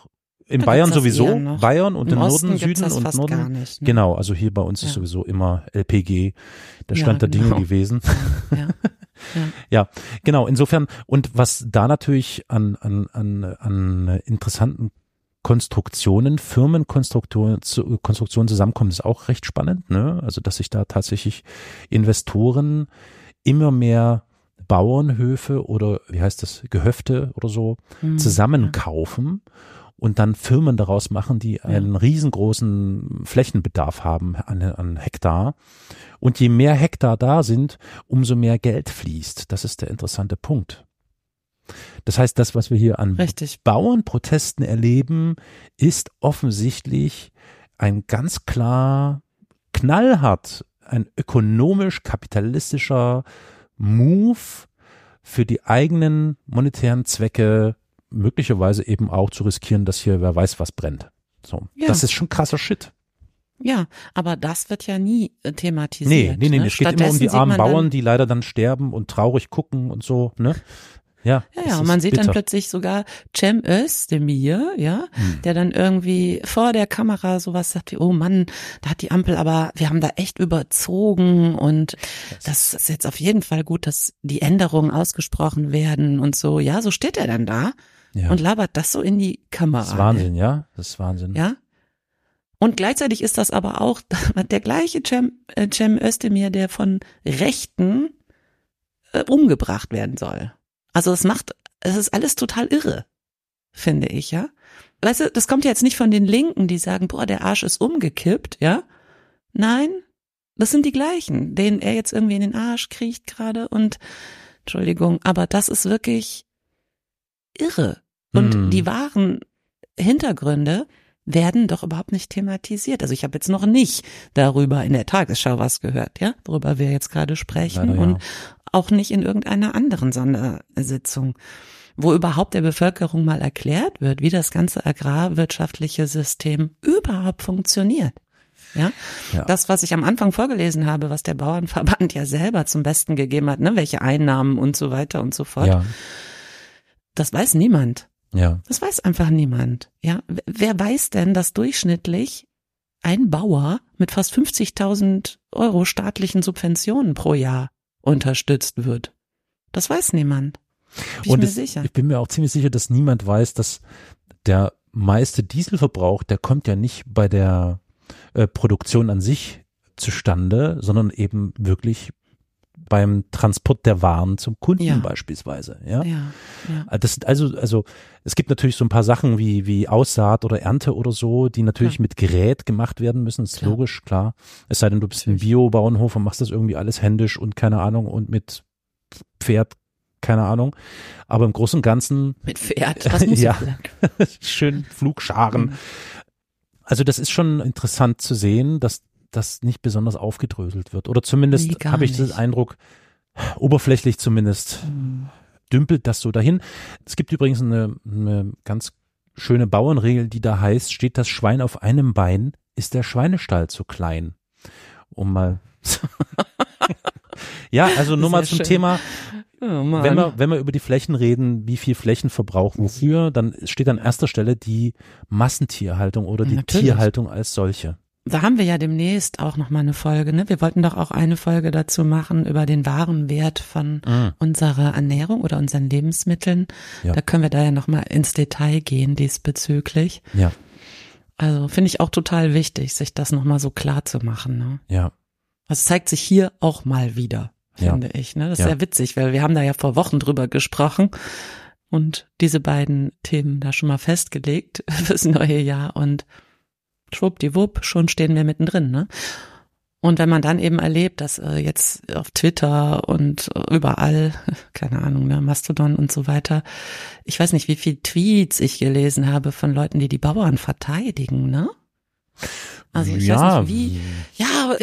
in da Bayern sowieso, Bayern und im, im Norden, Süden und Norden. Nicht, ne? Genau, also hier bei uns ja. ist sowieso immer LPG, der Stand ja, der Dinge genau. gewesen. Ja. Ja. (laughs) ja, genau. Insofern, und was da natürlich an, an, an, an interessanten Konstruktionen, Firmenkonstruktionen Konstruktionen zusammenkommen, ist auch recht spannend. Ne? Also, dass sich da tatsächlich Investoren immer mehr Bauernhöfe oder wie heißt das, Gehöfte oder so mhm. zusammenkaufen und dann Firmen daraus machen, die einen riesengroßen Flächenbedarf haben an, an Hektar und je mehr Hektar da sind, umso mehr Geld fließt. Das ist der interessante Punkt. Das heißt, das, was wir hier an Richtig. Bauernprotesten erleben, ist offensichtlich ein ganz klar knallhart, ein ökonomisch-kapitalistischer Move für die eigenen monetären Zwecke möglicherweise eben auch zu riskieren, dass hier wer weiß was brennt. So, ja. das ist schon krasser Shit. Ja, aber das wird ja nie äh, thematisiert. Nee, nee, nee, ne? es geht immer um die armen Bauern, die leider dann sterben und traurig gucken und so, ne? Ja, ja, ja und man sieht bitter. dann plötzlich sogar Cem Özdemir, ja, hm. der dann irgendwie vor der Kamera sowas sagt wie, oh Mann, da hat die Ampel aber, wir haben da echt überzogen und das ist jetzt auf jeden Fall gut, dass die Änderungen ausgesprochen werden und so. Ja, so steht er dann da ja. und labert das so in die Kamera. Das ist Wahnsinn, ja, das ist Wahnsinn. Ja, und gleichzeitig ist das aber auch (laughs) der gleiche Cem, äh, Cem Özdemir, der von Rechten äh, umgebracht werden soll. Also es macht, es ist alles total irre, finde ich, ja. Weißt du, das kommt ja jetzt nicht von den Linken, die sagen, boah, der Arsch ist umgekippt, ja. Nein, das sind die gleichen, denen er jetzt irgendwie in den Arsch kriecht gerade und Entschuldigung, aber das ist wirklich irre. Und mm. die wahren Hintergründe, werden doch überhaupt nicht thematisiert. Also ich habe jetzt noch nicht darüber in der Tagesschau was gehört, ja, worüber wir jetzt gerade sprechen Leider, und ja. auch nicht in irgendeiner anderen Sondersitzung, wo überhaupt der Bevölkerung mal erklärt wird, wie das ganze agrarwirtschaftliche System überhaupt funktioniert. Ja? ja? Das, was ich am Anfang vorgelesen habe, was der Bauernverband ja selber zum Besten gegeben hat, ne, welche Einnahmen und so weiter und so fort. Ja. Das weiß niemand. Ja. Das weiß einfach niemand. Ja, wer weiß denn, dass durchschnittlich ein Bauer mit fast 50.000 Euro staatlichen Subventionen pro Jahr unterstützt wird? Das weiß niemand. Bin Und ich, es, ich bin mir auch ziemlich sicher, dass niemand weiß, dass der meiste Dieselverbrauch, der kommt ja nicht bei der äh, Produktion an sich zustande, sondern eben wirklich beim Transport der Waren zum Kunden ja. beispielsweise. Ja? Ja, ja. Äh, das, also, also es gibt natürlich so ein paar Sachen wie, wie Aussaat oder Ernte oder so, die natürlich mit Gerät gemacht werden müssen. Das ist klar. logisch, klar. Es sei denn, du bist ein Bio-Bauernhof und machst das irgendwie alles händisch und keine Ahnung und mit Pferd keine Ahnung. Aber im Großen und Ganzen. Mit Pferd, das (laughs) muss ja. (laughs) Schön Flugscharen. Mhm. Also das ist schon interessant zu sehen, dass das nicht besonders aufgedröselt wird. Oder zumindest nee, habe ich den Eindruck, oberflächlich zumindest, mhm. dümpelt das so dahin. Es gibt übrigens eine, eine ganz schöne Bauernregel, die da heißt, steht das Schwein auf einem Bein, ist der Schweinestall zu klein. Um mal. (laughs) ja, also nur mal zum schön. Thema. Oh wenn wir, wenn wir über die Flächen reden, wie viel Flächenverbrauch wofür, dann steht an erster Stelle die Massentierhaltung oder die Natürlich. Tierhaltung als solche da haben wir ja demnächst auch noch mal eine Folge. Ne? Wir wollten doch auch eine Folge dazu machen über den wahren Wert von mhm. unserer Ernährung oder unseren Lebensmitteln. Ja. Da können wir da ja noch mal ins Detail gehen diesbezüglich. Ja. Also finde ich auch total wichtig, sich das noch mal so klar zu machen. Ne? Ja. Das zeigt sich hier auch mal wieder, finde ja. ich. Ne? Das ist ja. sehr witzig, weil wir haben da ja vor Wochen drüber gesprochen und diese beiden Themen da schon mal festgelegt (laughs) fürs neue Jahr und schwuppdiwupp, schon stehen wir mittendrin, ne? Und wenn man dann eben erlebt, dass äh, jetzt auf Twitter und überall, (laughs) keine Ahnung, ne, Mastodon und so weiter, ich weiß nicht, wie viel Tweets ich gelesen habe von Leuten, die die Bauern verteidigen, ne? Also ich ja. weiß nicht, wie, ja,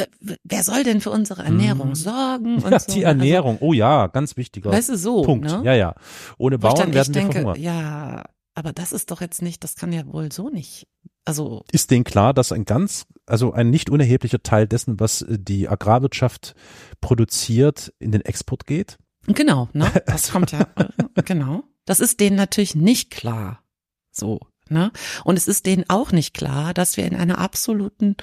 wer soll denn für unsere Ernährung mhm. sorgen? Und ja, so. die also Ernährung, also, oh ja, ganz wichtiger weißt du, so, Punkt. Ne? Ja, ja. Ohne Bauern werden wir denke, verhungern. Ja, aber das ist doch jetzt nicht, das kann ja wohl so nicht also ist denen klar, dass ein ganz, also ein nicht unerheblicher Teil dessen, was äh, die Agrarwirtschaft produziert, in den Export geht? Genau, ne? (laughs) Das kommt ja, äh, genau. Das ist denen natürlich nicht klar. So, ne? Und es ist denen auch nicht klar, dass wir in einer absoluten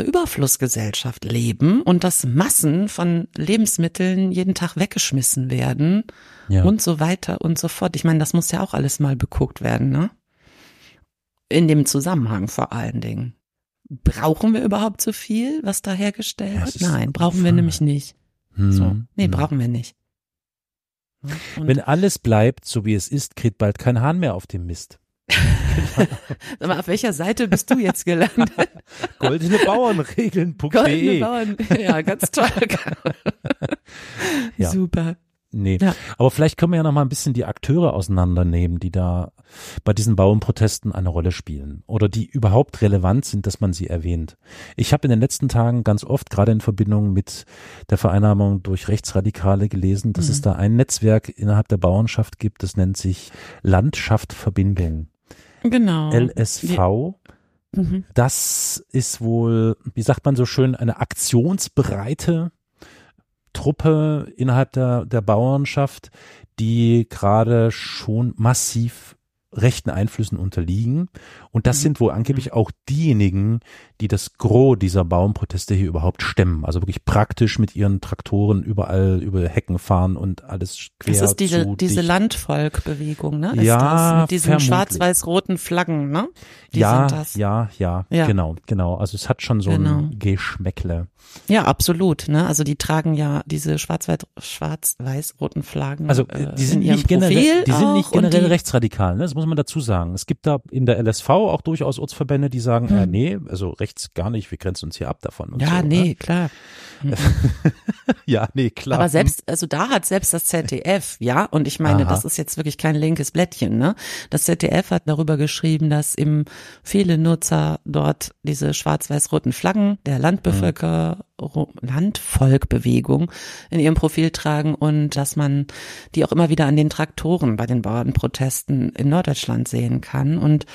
Überflussgesellschaft leben und dass Massen von Lebensmitteln jeden Tag weggeschmissen werden ja. und so weiter und so fort. Ich meine, das muss ja auch alles mal beguckt werden, ne? In dem Zusammenhang vor allen Dingen. Brauchen wir überhaupt so viel, was da hergestellt wird? Nein, brauchen wir nämlich nicht. Hm. So. Nee, hm. brauchen wir nicht. Und Wenn alles bleibt, so wie es ist, kriegt bald kein Hahn mehr auf dem Mist. (laughs) Sag mal, auf welcher Seite bist du jetzt gelandet? (laughs) Goldene Bauernregeln.de. Goldene Bauern, ja, ganz toll. (laughs) ja. Super. Nee. Ja. Aber vielleicht können wir ja noch mal ein bisschen die Akteure auseinandernehmen, die da bei diesen Bauernprotesten eine Rolle spielen oder die überhaupt relevant sind, dass man sie erwähnt. Ich habe in den letzten Tagen ganz oft, gerade in Verbindung mit der Vereinnahmung durch Rechtsradikale gelesen, dass mhm. es da ein Netzwerk innerhalb der Bauernschaft gibt, das nennt sich Landschaft Verbindung. Genau. LSV. Mhm. Das ist wohl, wie sagt man so schön, eine aktionsbereite Truppe innerhalb der, der Bauernschaft, die gerade schon massiv rechten Einflüssen unterliegen. Und das mhm. sind wohl angeblich mhm. auch diejenigen, die das Gros dieser Baumproteste hier überhaupt stemmen. Also wirklich praktisch mit ihren Traktoren überall über Hecken fahren und alles quer Das ist diese, zu diese Landvolkbewegung, ne? Ist ja, das? Mit diesen schwarz-weiß-roten Flaggen, ne? Die ja, ja, ja, ja, genau, genau. Also es hat schon so genau. ein Geschmäckle. Ja, absolut. Ne? Also die tragen ja diese schwarz-weiß-roten Flaggen. Also äh, die sind nicht generell, die sind nicht generell rechtsradikal. Ne? Muss man dazu sagen. Es gibt da in der LSV auch durchaus Ortsverbände, die sagen, hm. äh, nee, also rechts gar nicht. Wir grenzen uns hier ab davon. ja, so, nee, ne? klar. (laughs) ja, nee, klar. Aber selbst, also da hat selbst das ZDF, ja, und ich meine, Aha. das ist jetzt wirklich kein linkes Blättchen, ne? Das ZDF hat darüber geschrieben, dass eben viele Nutzer dort diese schwarz-weiß-roten Flaggen der Landbevölker, mhm. Landvolkbewegung in ihrem Profil tragen und dass man die auch immer wieder an den Traktoren bei den Bauernprotesten in Norddeutschland sehen kann und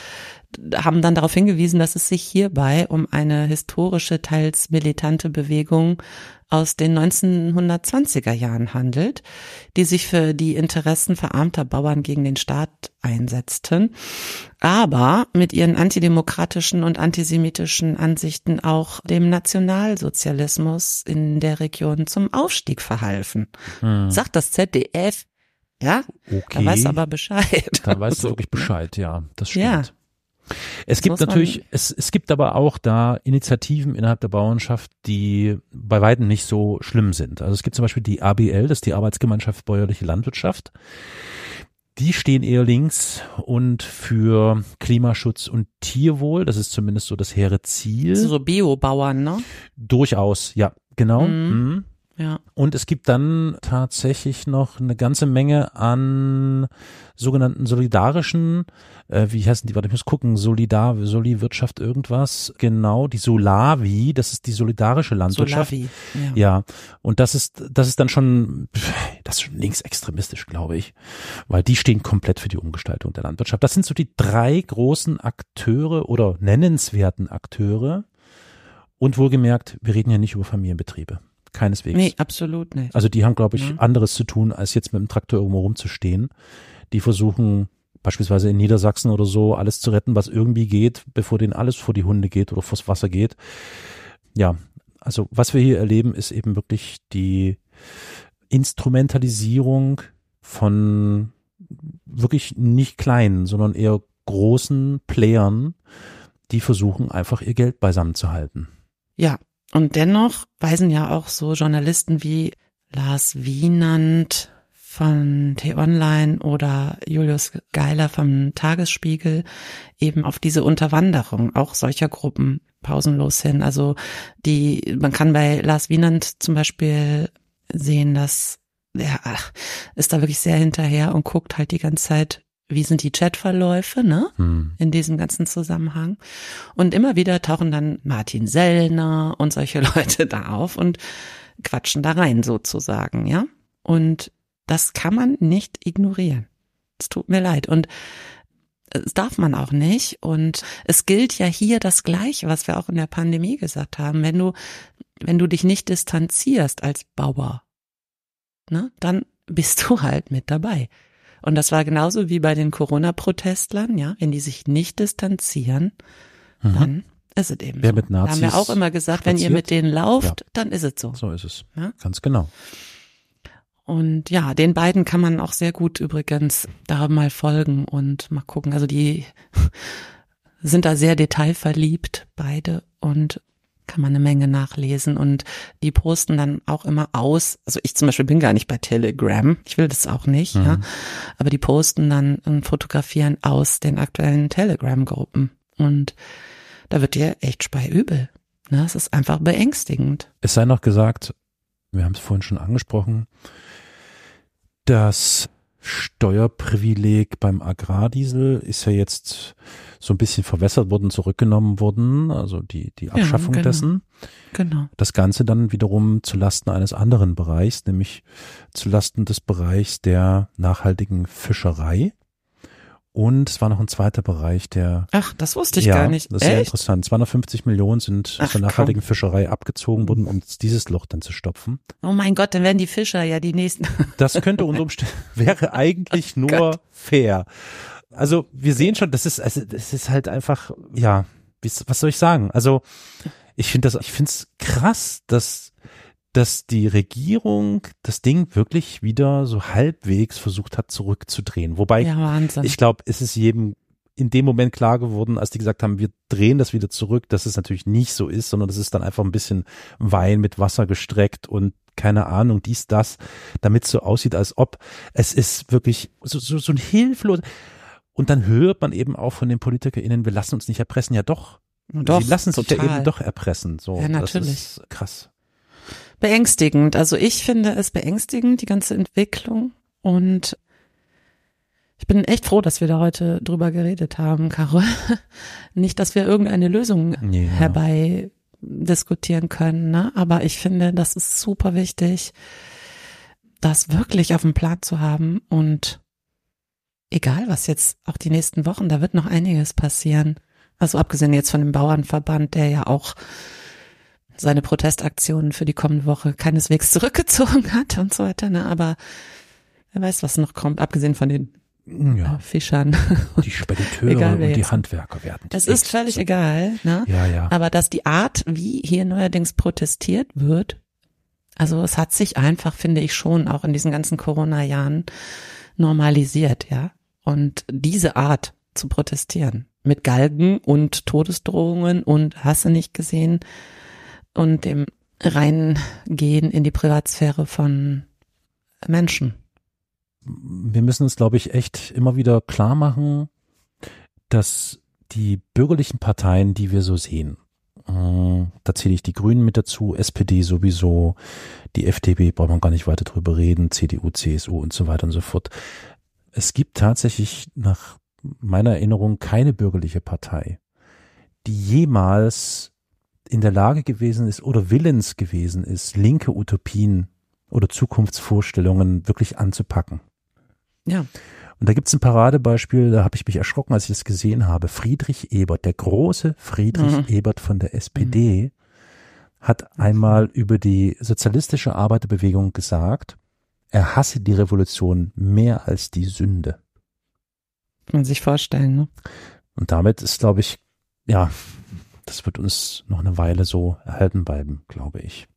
haben dann darauf hingewiesen, dass es sich hierbei um eine historische, teils militante Bewegung aus den 1920er Jahren handelt, die sich für die Interessen verarmter Bauern gegen den Staat einsetzten, aber mit ihren antidemokratischen und antisemitischen Ansichten auch dem Nationalsozialismus in der Region zum Aufstieg verhalfen. Hm. Sagt das ZDF, ja, okay. da weiß aber Bescheid. Da weiß du wirklich (laughs) Bescheid, ja, das stimmt. Ja. Es gibt natürlich, es, es gibt aber auch da Initiativen innerhalb der Bauernschaft, die bei weitem nicht so schlimm sind. Also es gibt zum Beispiel die ABL, das ist die Arbeitsgemeinschaft Bäuerliche Landwirtschaft. Die stehen eher links und für Klimaschutz und Tierwohl, das ist zumindest so das hehre Ziel. So Biobauern, ne? Durchaus, ja, genau. Mhm. Mhm. Ja. Und es gibt dann tatsächlich noch eine ganze Menge an sogenannten solidarischen, äh, wie heißen die, warte, ich muss gucken, Solidar, Soli-Wirtschaft irgendwas, genau, die Solavi, das ist die solidarische Landwirtschaft. Solavi, ja. ja. Und das ist, das ist dann schon, das ist schon linksextremistisch, glaube ich, weil die stehen komplett für die Umgestaltung der Landwirtschaft. Das sind so die drei großen Akteure oder nennenswerten Akteure. Und wohlgemerkt, wir reden ja nicht über Familienbetriebe. Keineswegs. Nee, absolut nicht. Also die haben, glaube ich, ja. anderes zu tun, als jetzt mit dem Traktor irgendwo rumzustehen. Die versuchen beispielsweise in Niedersachsen oder so alles zu retten, was irgendwie geht, bevor denen alles vor die Hunde geht oder vors Wasser geht. Ja, also was wir hier erleben, ist eben wirklich die Instrumentalisierung von wirklich nicht kleinen, sondern eher großen Playern, die versuchen einfach ihr Geld beisammen zu halten. Ja, und dennoch weisen ja auch so Journalisten wie Lars Wienand von T-Online oder Julius Geiler vom Tagesspiegel eben auf diese Unterwanderung auch solcher Gruppen pausenlos hin. Also die, man kann bei Lars Wienand zum Beispiel sehen, dass er ist da wirklich sehr hinterher und guckt halt die ganze Zeit wie sind die Chatverläufe, ne? Hm. In diesem ganzen Zusammenhang. Und immer wieder tauchen dann Martin Sellner und solche (laughs) Leute da auf und quatschen da rein sozusagen, ja? Und das kann man nicht ignorieren. Es tut mir leid. Und es darf man auch nicht. Und es gilt ja hier das Gleiche, was wir auch in der Pandemie gesagt haben. Wenn du, wenn du dich nicht distanzierst als Bauer, ne, dann bist du halt mit dabei. Und das war genauso wie bei den Corona-Protestlern, ja, wenn die sich nicht distanzieren, mhm. dann ist es eben Wer so. mit Nazis da haben wir auch immer gesagt, spaziert? wenn ihr mit denen lauft, ja. dann ist es so. So ist es. Ja? Ganz genau. Und ja, den beiden kann man auch sehr gut übrigens da mal folgen und mal gucken. Also die (laughs) sind da sehr detailverliebt, beide. Und kann man eine Menge nachlesen und die posten dann auch immer aus. Also ich zum Beispiel bin gar nicht bei Telegram, ich will das auch nicht, mhm. ja. Aber die posten dann und fotografieren aus den aktuellen Telegram-Gruppen. Und da wird dir echt speiübel. Ne? Es ist einfach beängstigend. Es sei noch gesagt, wir haben es vorhin schon angesprochen, dass Steuerprivileg beim Agrardiesel ist ja jetzt so ein bisschen verwässert worden, zurückgenommen worden, also die, die Abschaffung ja, genau. dessen. Genau. Das Ganze dann wiederum zu Lasten eines anderen Bereichs, nämlich zu Lasten des Bereichs der nachhaltigen Fischerei. Und es war noch ein zweiter Bereich, der. Ach, das wusste ich ja, gar nicht. Das ist Echt? sehr interessant. 250 Millionen sind Ach, zur nachhaltigen komm. Fischerei abgezogen worden, um dieses Loch dann zu stopfen. Oh mein Gott, dann werden die Fischer ja die nächsten. (laughs) Das könnte unter Umständen, (laughs) wäre eigentlich oh nur Gott. fair. Also wir sehen schon, das ist, also das ist halt einfach, ja, was soll ich sagen? Also ich finde das, ich finde es krass, dass dass die Regierung das Ding wirklich wieder so halbwegs versucht hat zurückzudrehen. Wobei ja, ich glaube, es ist jedem in dem Moment klar geworden, als die gesagt haben, wir drehen das wieder zurück, dass es natürlich nicht so ist, sondern das ist dann einfach ein bisschen Wein mit Wasser gestreckt und keine Ahnung, dies, das, damit es so aussieht, als ob es ist wirklich so, so, so ein hilflos. Und dann hört man eben auch von den PolitikerInnen, wir lassen uns nicht erpressen. Ja doch. doch Sie lassen sich ja eben doch erpressen. So, ja, natürlich. Das ist krass beängstigend. Also ich finde es beängstigend, die ganze Entwicklung. Und ich bin echt froh, dass wir da heute drüber geredet haben, Carol. (laughs) Nicht, dass wir irgendeine Lösung ja. herbei diskutieren können, ne? aber ich finde, das ist super wichtig, das wirklich auf dem Plan zu haben und egal was jetzt auch die nächsten Wochen, da wird noch einiges passieren. Also abgesehen jetzt von dem Bauernverband, der ja auch seine Protestaktionen für die kommende Woche keineswegs (laughs) zurückgezogen hat und so weiter. Ne? Aber wer weiß, was noch kommt, abgesehen von den ja. Äh, Fischern. Die (laughs) Spediteure egal, und die Handwerker werden. Es ist völlig so. egal. Ne? Ja, ja. Aber dass die Art, wie hier neuerdings protestiert wird, also es hat sich einfach, finde ich schon, auch in diesen ganzen Corona-Jahren normalisiert, ja. Und diese Art zu protestieren mit Galgen und Todesdrohungen und hasse nicht gesehen, und dem Reingehen in die Privatsphäre von Menschen. Wir müssen uns, glaube ich, echt immer wieder klar machen, dass die bürgerlichen Parteien, die wir so sehen, Äh, da zähle ich die Grünen mit dazu, SPD sowieso, die FDP braucht man gar nicht weiter drüber reden, CDU, CSU und so weiter und so fort. Es gibt tatsächlich nach meiner Erinnerung keine bürgerliche Partei, die jemals in der Lage gewesen ist oder willens gewesen ist, linke Utopien oder Zukunftsvorstellungen wirklich anzupacken. Ja. Und da gibt's ein Paradebeispiel, da habe ich mich erschrocken, als ich das gesehen habe. Friedrich Ebert, der große Friedrich mhm. Ebert von der SPD, mhm. hat einmal über die sozialistische Arbeiterbewegung gesagt, er hasse die Revolution mehr als die Sünde. Kann man sich vorstellen, ne? Und damit ist, glaube ich, ja, das wird uns noch eine Weile so erhalten bleiben, glaube ich.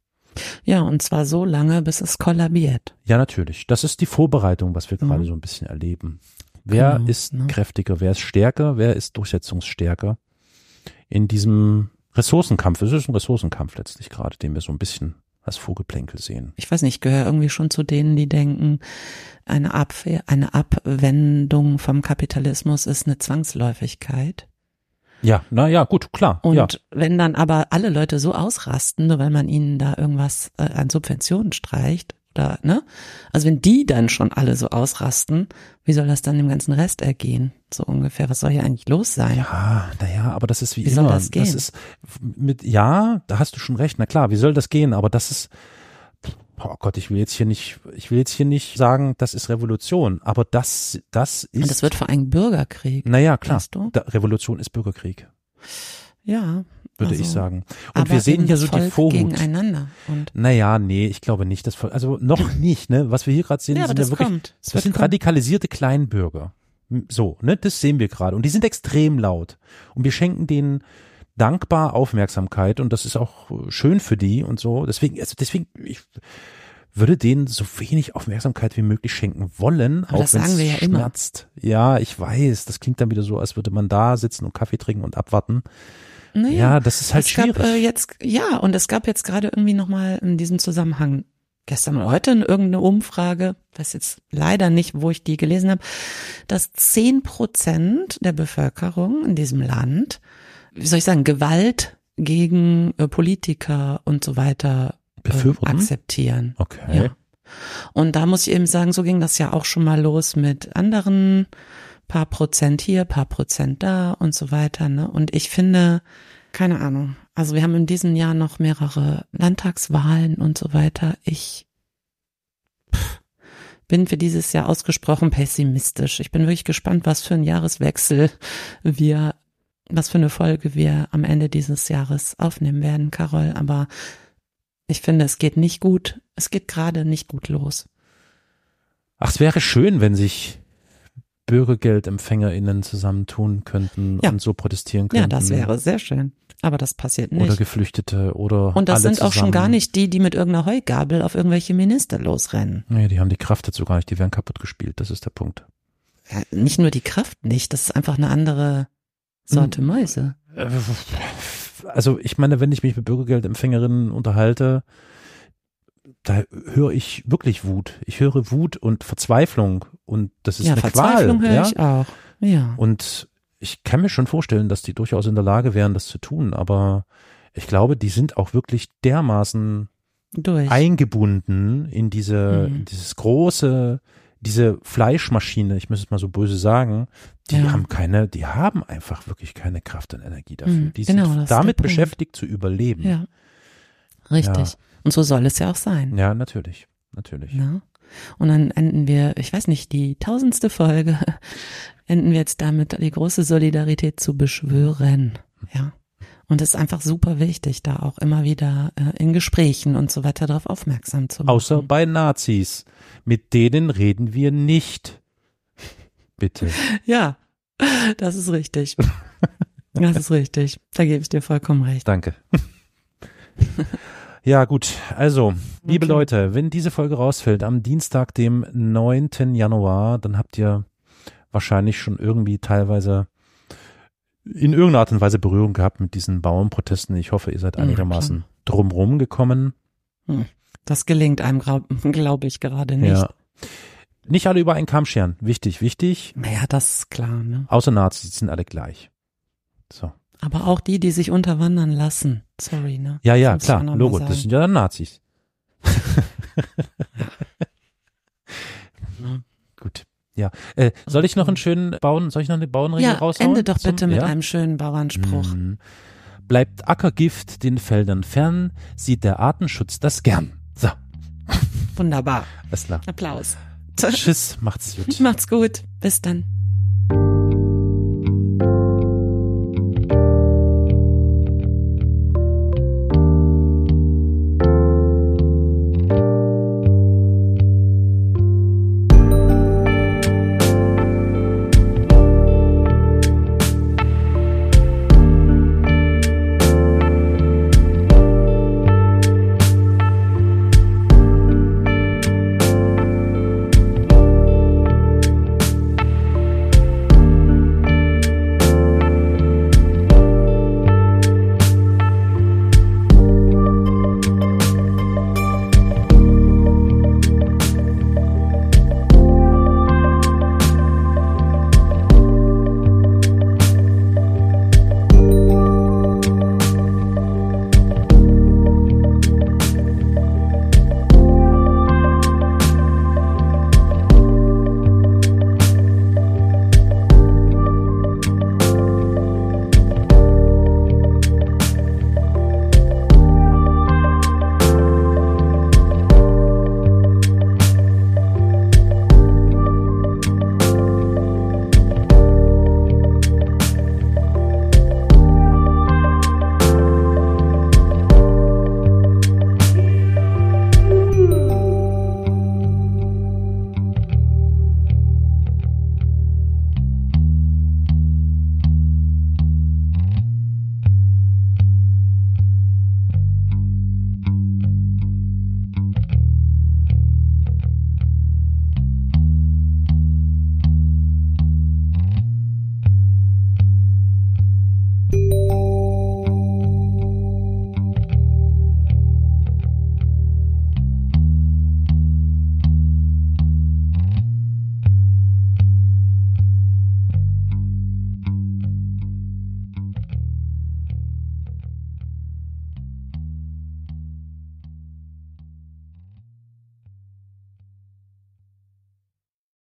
Ja, und zwar so lange, bis es kollabiert. Ja, natürlich. Das ist die Vorbereitung, was wir mhm. gerade so ein bisschen erleben. Wer genau, ist ne? kräftiger, wer ist stärker, wer ist durchsetzungsstärker in diesem Ressourcenkampf? Es ist ein Ressourcenkampf letztlich gerade, den wir so ein bisschen als Vorgeplänkel sehen. Ich weiß nicht, ich gehöre irgendwie schon zu denen, die denken, eine Abwehr, eine Abwendung vom Kapitalismus ist eine Zwangsläufigkeit. Ja, na ja, gut, klar. Und ja. wenn dann aber alle Leute so ausrasten, nur weil man ihnen da irgendwas äh, an Subventionen streicht, oder, ne? Also wenn die dann schon alle so ausrasten, wie soll das dann dem ganzen Rest ergehen? So ungefähr. Was soll hier eigentlich los sein? Ja, naja, aber das ist wie, wie immer. Soll das, gehen? das ist mit, ja, da hast du schon recht. Na klar, wie soll das gehen? Aber das ist, oh Gott, ich will jetzt hier nicht, ich will jetzt hier nicht sagen, das ist Revolution, aber das, das ist. Und das wird vor allem Bürgerkrieg. Naja, klar. Da, Revolution ist Bürgerkrieg. Ja. Würde also, ich sagen. Und wir sehen hier so die Vorhut. gegeneinander. Und naja, nee, ich glaube nicht. Das, also noch (laughs) nicht, ne? Was wir hier gerade sehen, ja, sind ja wirklich, kommt. das, das sind radikalisierte Kleinbürger. So, ne? Das sehen wir gerade. Und die sind extrem laut. Und wir schenken denen dankbar Aufmerksamkeit und das ist auch schön für die und so. Deswegen, also deswegen, ich würde denen so wenig Aufmerksamkeit wie möglich schenken wollen, Aber auch wenn es ja schmerzt. Immer. Ja, ich weiß. Das klingt dann wieder so, als würde man da sitzen und Kaffee trinken und abwarten. Naja, ja, das ist halt es schwierig. Gab, äh, jetzt, ja, und es gab jetzt gerade irgendwie nochmal in diesem Zusammenhang gestern oder heute in irgendeine Umfrage, weiß jetzt leider nicht, wo ich die gelesen habe, dass zehn Prozent der Bevölkerung in diesem Land wie soll ich sagen, Gewalt gegen äh, Politiker und so weiter äh, akzeptieren. Okay. Ja. Und da muss ich eben sagen, so ging das ja auch schon mal los mit anderen paar Prozent hier, paar Prozent da und so weiter. Ne? Und ich finde, keine Ahnung, also wir haben in diesem Jahr noch mehrere Landtagswahlen und so weiter. Ich pff, bin für dieses Jahr ausgesprochen pessimistisch. Ich bin wirklich gespannt, was für ein Jahreswechsel wir was für eine Folge wir am Ende dieses Jahres aufnehmen werden, Carol. Aber ich finde, es geht nicht gut. Es geht gerade nicht gut los. Ach, es wäre schön, wenn sich BürgergeldempfängerInnen zusammentun könnten ja. und so protestieren könnten. Ja, das wäre sehr schön. Aber das passiert nicht. Oder Geflüchtete oder Und das sind zusammen. auch schon gar nicht die, die mit irgendeiner Heugabel auf irgendwelche Minister losrennen. Nee, die haben die Kraft dazu gar nicht. Die werden kaputt gespielt. Das ist der Punkt. Ja, nicht nur die Kraft nicht. Das ist einfach eine andere Sorte Mäuse. Äh, also ich meine, wenn ich mich mit Bürgergeldempfängerinnen unterhalte, da höre ich wirklich Wut. Ich höre Wut und Verzweiflung und das ist ja, eine Verzweiflung Qual. höre ja? ich auch. Ja. Und ich kann mir schon vorstellen, dass die durchaus in der Lage wären, das zu tun, aber ich glaube, die sind auch wirklich dermaßen Durch. eingebunden in diese, mhm. dieses große diese Fleischmaschine, ich muss es mal so böse sagen, die ja. haben keine, die haben einfach wirklich keine Kraft und Energie dafür. Mhm, die genau, sind damit beschäftigt zu überleben. Ja. Richtig. Ja. Und so soll es ja auch sein. Ja, natürlich. Natürlich. Ja. Und dann enden wir, ich weiß nicht, die tausendste Folge, (laughs) enden wir jetzt damit, die große Solidarität zu beschwören. Ja. Und es ist einfach super wichtig, da auch immer wieder äh, in Gesprächen und so weiter darauf aufmerksam zu machen. Außer bei Nazis. Mit denen reden wir nicht. Bitte. Ja, das ist richtig. Das ist richtig. Da gebe ich dir vollkommen recht. Danke. Ja, gut. Also, liebe okay. Leute, wenn diese Folge rausfällt am Dienstag, dem 9. Januar, dann habt ihr wahrscheinlich schon irgendwie teilweise in irgendeiner Art und Weise Berührung gehabt mit diesen Bauernprotesten. Ich hoffe, ihr seid einigermaßen ja, drumrum gekommen. Hm. Das gelingt einem, glaube (laughs) glaub ich, gerade nicht. Ja. Nicht alle über einen Kamm scheren. Wichtig, wichtig. Naja, das ist klar. Ne? Außer Nazis, die sind alle gleich. So. Aber auch die, die sich unterwandern lassen. Sorry, ne? Ja, ja, klar, Logo, das sind ja dann Nazis. ja. (laughs) Gut. Ja. Äh, soll ich noch einen schönen bauen, soll ich noch eine Bauernregel ja, raushauen? Ende doch bitte zum, mit ja? einem schönen Bauernspruch. Mhm. Bleibt Ackergift den Feldern fern, sieht der Artenschutz das gern. So. Wunderbar. Alles klar. Applaus. Tschüss, macht's gut. Macht's gut. Bis dann.